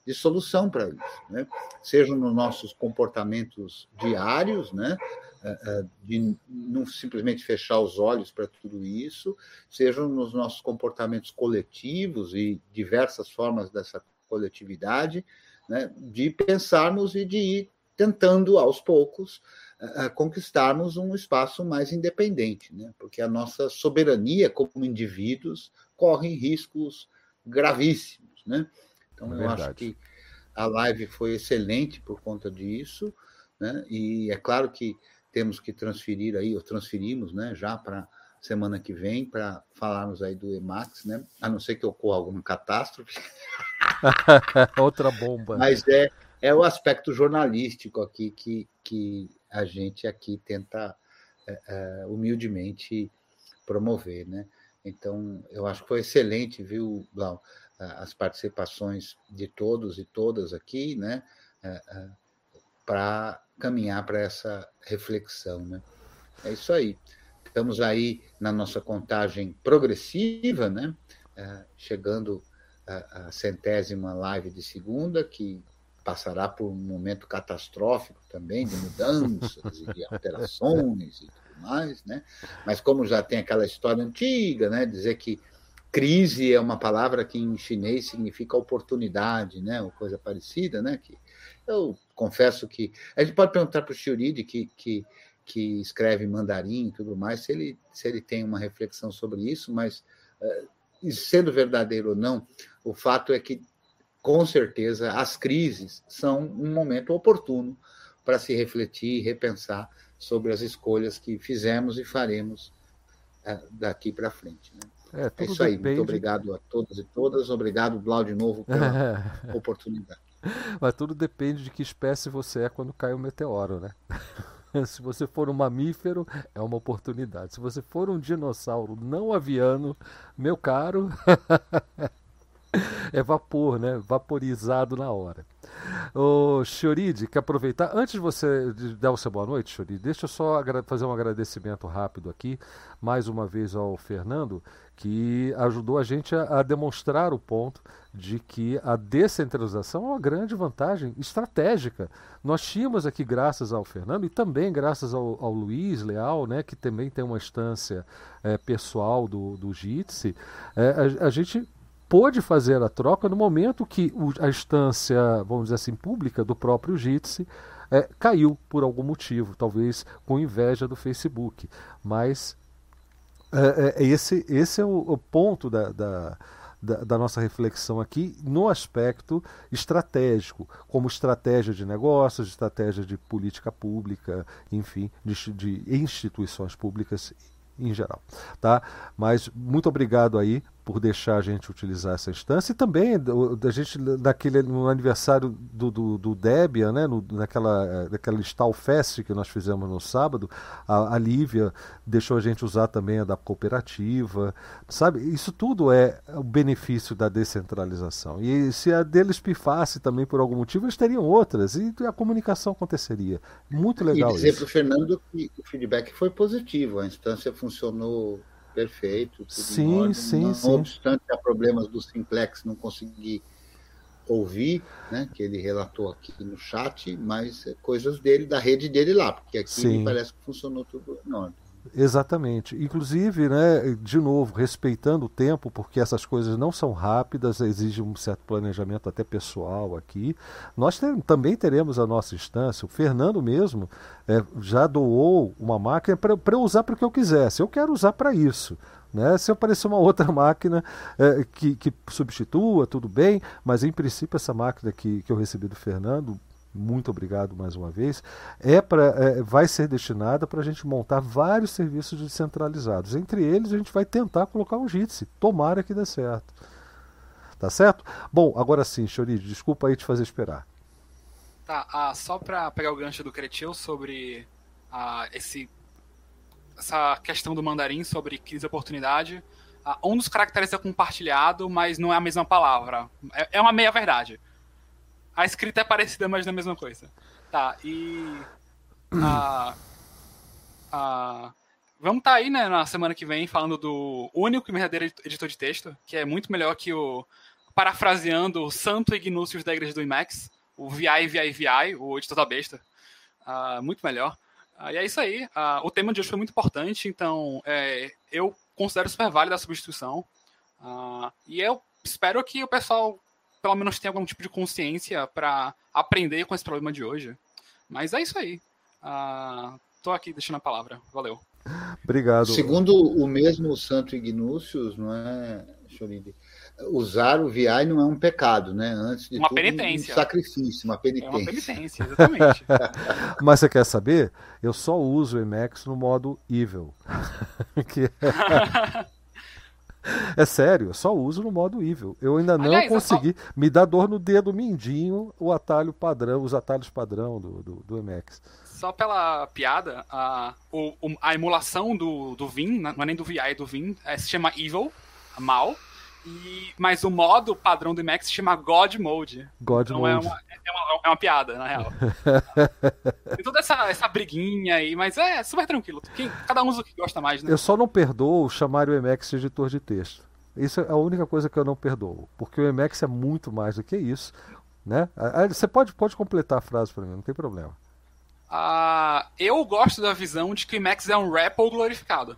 de solução para isso, né? Sejam nos nossos comportamentos diários, né? Eh, eh, de não simplesmente fechar os olhos para tudo isso, sejam nos nossos comportamentos coletivos e diversas formas dessa coletividade, né, de pensarmos e de ir tentando, aos poucos, uh, conquistarmos um espaço mais independente, né, porque a nossa soberania como indivíduos corre riscos gravíssimos. Né? Então, é eu acho que a live foi excelente por conta disso, né? e é claro que temos que transferir aí, ou transferimos, né, já para semana que vem, para falarmos aí do Emax, né, a não ser que ocorra alguma catástrofe. Outra bomba. Mas é, é o aspecto jornalístico aqui que, que a gente aqui tenta é, é, humildemente promover, né? Então, eu acho que foi excelente, viu, Blau, as participações de todos e todas aqui, né? É, é para caminhar para essa reflexão. Né? É isso aí. Estamos aí na nossa contagem progressiva, né? Chegando à, centésima live de segunda, que passará por um momento catastrófico também, de mudanças e de alterações e tudo mais, né? Mas como já tem aquela história antiga, né? Dizer que crise é uma palavra que em chinês significa oportunidade, né? Ou coisa parecida, né? Que eu confesso que. A gente pode perguntar para o Shiuridi, que, que, que escreve mandarim e tudo mais, se ele, se ele tem uma reflexão sobre isso, mas, uh, sendo verdadeiro ou não, o fato é que, com certeza, as crises são um momento oportuno para se refletir e repensar sobre as escolhas que fizemos e faremos uh, daqui para frente. Né? É, é, isso aí. Depende... Muito obrigado a todos e todas. Obrigado, Blau, de novo, pela oportunidade. Mas tudo depende de que espécie você é quando cai um meteoro, né? Se você for um mamífero, é uma oportunidade. Se você for um dinossauro não aviano, meu caro, é vapor, né? Vaporizado na hora. Ô, Choride, quer aproveitar? Antes de você dar o seu boa noite, Choride, deixa eu só fazer um agradecimento rápido aqui, mais uma vez ao Fernando, que ajudou a gente a, a demonstrar o ponto de que a descentralização é uma grande vantagem estratégica. Nós tínhamos aqui, graças ao Fernando, e também graças ao, ao Luiz Leal, né, que também tem uma instância é, pessoal do, do Jitsi, é, a, a gente pôde fazer a troca no momento que o, a instância, vamos dizer assim, pública do próprio Jitsi é, caiu por algum motivo, talvez com inveja do Facebook. Mas é, é, esse, esse é o, o ponto da, da, da, da, nossa reflexão aqui no aspecto estratégico, como estratégia de negócios, estratégia de política pública, enfim, de, de instituições públicas em geral, tá? Mas muito obrigado aí por deixar a gente utilizar essa instância e também a gente naquele no aniversário do, do, do Debian, né, no, naquela eh, naquela Stall Fest que nós fizemos no sábado, a, a Lívia deixou a gente usar também a da cooperativa, sabe? Isso tudo é o benefício da descentralização. E se a deles pifasse também por algum motivo, eles teriam outras e a comunicação aconteceria. Muito legal e dizer para o Fernando que o feedback foi positivo, a instância funcionou perfeito. sim, ordem, sim, não, sim. Não obstante há problemas do simplex, não consegui ouvir, né, que ele relatou aqui no chat, mas é coisas dele, da rede dele lá, porque aqui parece que funcionou tudo em ordem. Exatamente. Inclusive, né, de novo, respeitando o tempo, porque essas coisas não são rápidas, exigem um certo planejamento até pessoal aqui. Nós também teremos a nossa instância. O Fernando mesmo é, já doou uma máquina para eu usar para o que eu quisesse. Eu quero usar para isso. Né? Se aparecer uma outra máquina é, que, que substitua, tudo bem, mas em princípio essa máquina que, que eu recebi do Fernando muito obrigado mais uma vez, é pra, é, vai ser destinada para a gente montar vários serviços descentralizados. Entre eles, a gente vai tentar colocar um Jitsi. Tomara que dê certo. Tá certo? Bom, agora sim, Chori, desculpa aí te fazer esperar. Tá, ah, só para pegar o gancho do Cretil sobre ah, esse, essa questão do mandarim sobre crise de oportunidade. Ah, um dos caracteres é compartilhado, mas não é a mesma palavra. É, é uma meia-verdade. A escrita é parecida, mas não é a mesma coisa. Tá, e. A, a, vamos estar tá aí, né, na semana que vem, falando do único e verdadeiro editor de texto, que é muito melhor que o. Parafraseando o Santo Ignúcius da Igreja do IMAX, o VI, VI, VI, o editor da besta. Uh, muito melhor. Uh, e é isso aí. Uh, o tema de hoje foi muito importante, então é, eu considero super válida a substituição. e eu espero que o pessoal pelo menos tenha algum tipo de consciência para aprender com esse problema de hoje. Mas é isso aí. Uh, tô aqui deixando a palavra. Valeu. Obrigado. Segundo o mesmo Santo Ignúcius, não é, Chorinde? Usar o VI não é um pecado, né? Antes de uma tudo, penitência. um sacrifício, uma penitência. É uma penitência, exatamente. Mas você quer saber? Eu só uso o Emacs no modo evil. que é... É sério, eu só uso no modo evil. Eu ainda não Aliás, consegui. Só... Me dá dor no dedo mindinho o atalho padrão, os atalhos padrão do, do, do MX. Só pela piada, a, o, a emulação do, do Vim, não é nem do VI, é do Vim, é, se chama Evil, mal. E, mas o modo padrão do Emacs se chama God Mode. God então é Mode. É uma, é, uma, é uma piada, na real. Tem toda essa, essa briguinha aí, mas é super tranquilo. Quem, cada um usa o que gosta mais, né? Eu só não perdoo chamar o Emacs de editor de texto. Isso é a única coisa que eu não perdoo. Porque o Emacs é muito mais do que isso. Né? Você pode, pode completar a frase para mim, não tem problema. Uh, eu gosto da visão de que o Emacs é um REPL glorificado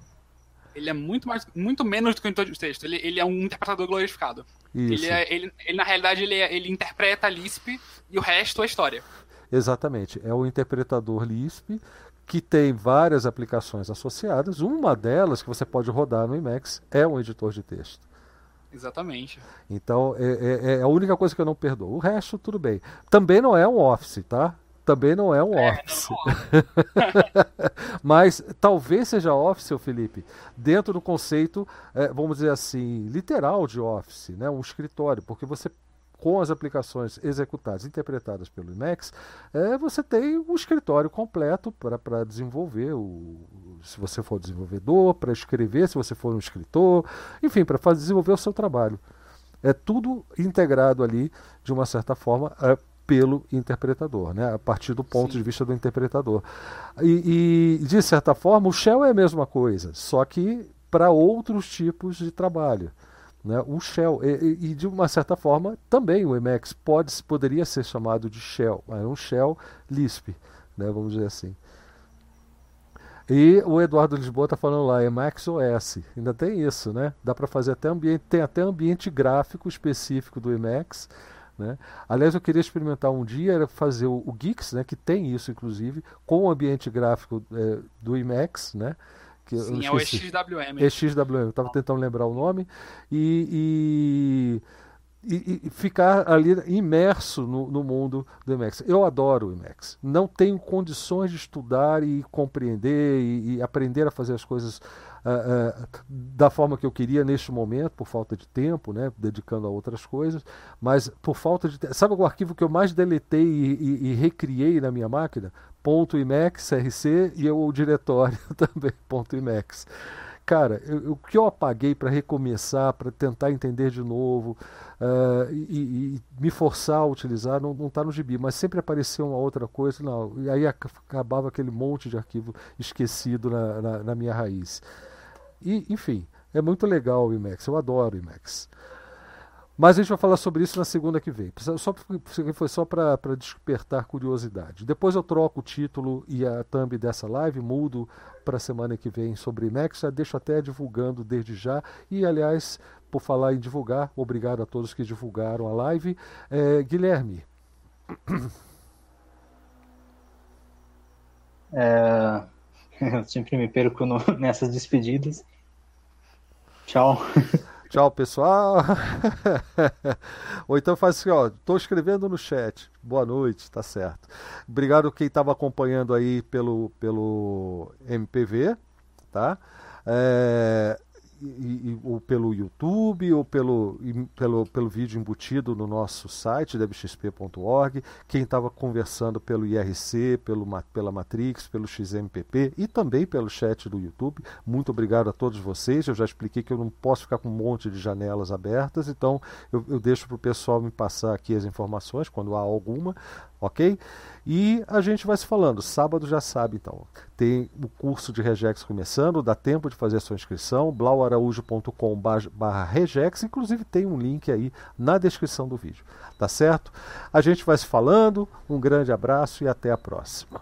ele é muito mais, muito menos do que um editor de texto. Ele, ele é um interpretador glorificado. Ele, é, ele, ele, na realidade, ele, é, ele interpreta Lisp e o resto é história. Exatamente. É o interpretador Lisp que tem várias aplicações associadas. Uma delas que você pode rodar no Emacs é um editor de texto. Exatamente. Então é, é, é, a única coisa que eu não perdoo. O resto, tudo bem. Também não é um Office, tá? Também não é um é, Office. É Mas talvez seja Office, seu Felipe, dentro do conceito, é, vamos dizer assim, literal de Office, né? um escritório, porque você com as aplicações executadas, interpretadas pelo Emacs, é, você tem um escritório completo para desenvolver, o, se você for desenvolvedor, para escrever, se você for um escritor, enfim, para desenvolver o seu trabalho. É tudo integrado ali, de uma certa forma, é, pelo interpretador, né? a partir do ponto Sim. de vista do interpretador. E, e, de certa forma, o Shell é a mesma coisa, só que para outros tipos de trabalho. Né? O Shell, e, e, de uma certa forma, também o Emacs pode, poderia ser chamado de Shell, mas é um Shell Lisp, né? vamos dizer assim. E o Eduardo Lisboa está falando lá, Emacs OS. Ainda tem isso, né? Dá para fazer até ambiente, tem até ambiente gráfico específico do Emacs né? Aliás, eu queria experimentar um dia era fazer o, o Geeks, né, que tem isso inclusive, com o ambiente gráfico é, do IMAX, né? Que Sim, é o EXWM. EXWM, eu estava tentando lembrar o nome. E, e, e, e ficar ali imerso no, no, mundo do IMAX. Eu adoro o IMAX. Não tenho condições de estudar e compreender e, e aprender a fazer as coisas uh, da forma que eu queria neste momento, por falta de tempo, né, dedicando a outras coisas, mas por falta de. Sabe o arquivo que eu mais deletei e, e, e recriei na minha máquina? Ponto .imax, CRC e o diretório também, ponto .imax cara, eu, o que eu apaguei para recomeçar, para tentar entender de novo uh, e, e, me forçar a utilizar, não está no gibi, mas sempre apareceu uma outra coisa, não, e aí acabava aquele monte de arquivo esquecido na, na, na minha raiz. E, enfim, é muito legal o IMAX, eu adoro o IMAX. Mas a gente vai falar sobre isso na segunda que vem. Só, foi só para despertar curiosidade. Depois eu troco o título e a thumb dessa live, mudo para a semana que vem sobre IMAX. Já deixo até divulgando desde já. E, aliás, por falar em divulgar, obrigado a todos que divulgaram a live. É, Guilherme. É, eu sempre me perco no, nessas despedidas. Tchau. Tchau, pessoal. Ou então faz assim, ó, tô escrevendo no chat. Boa noite, tá certo. Obrigado quem estava acompanhando aí pelo, pelo MPV, tá? É, e, ou pelo YouTube ou pelo, pelo, pelo vídeo embutido no nosso site, debxp.org, quem estava conversando pelo IRC, pelo, pela Matrix, pelo XMPP e também pelo chat do YouTube. Muito obrigado a todos vocês. Eu já expliquei que eu não posso ficar com um monte de janelas abertas, então eu, eu deixo para o pessoal me passar aqui as informações quando há alguma ok? E a gente vai se falando. Sábado já sabe, então. Tem o curso de Regex começando, dá tempo de fazer a sua inscrição, blauaraújo.com.br regex, inclusive tem um link aí na descrição do vídeo. Tá certo? A gente vai se falando, um grande abraço e até a próxima.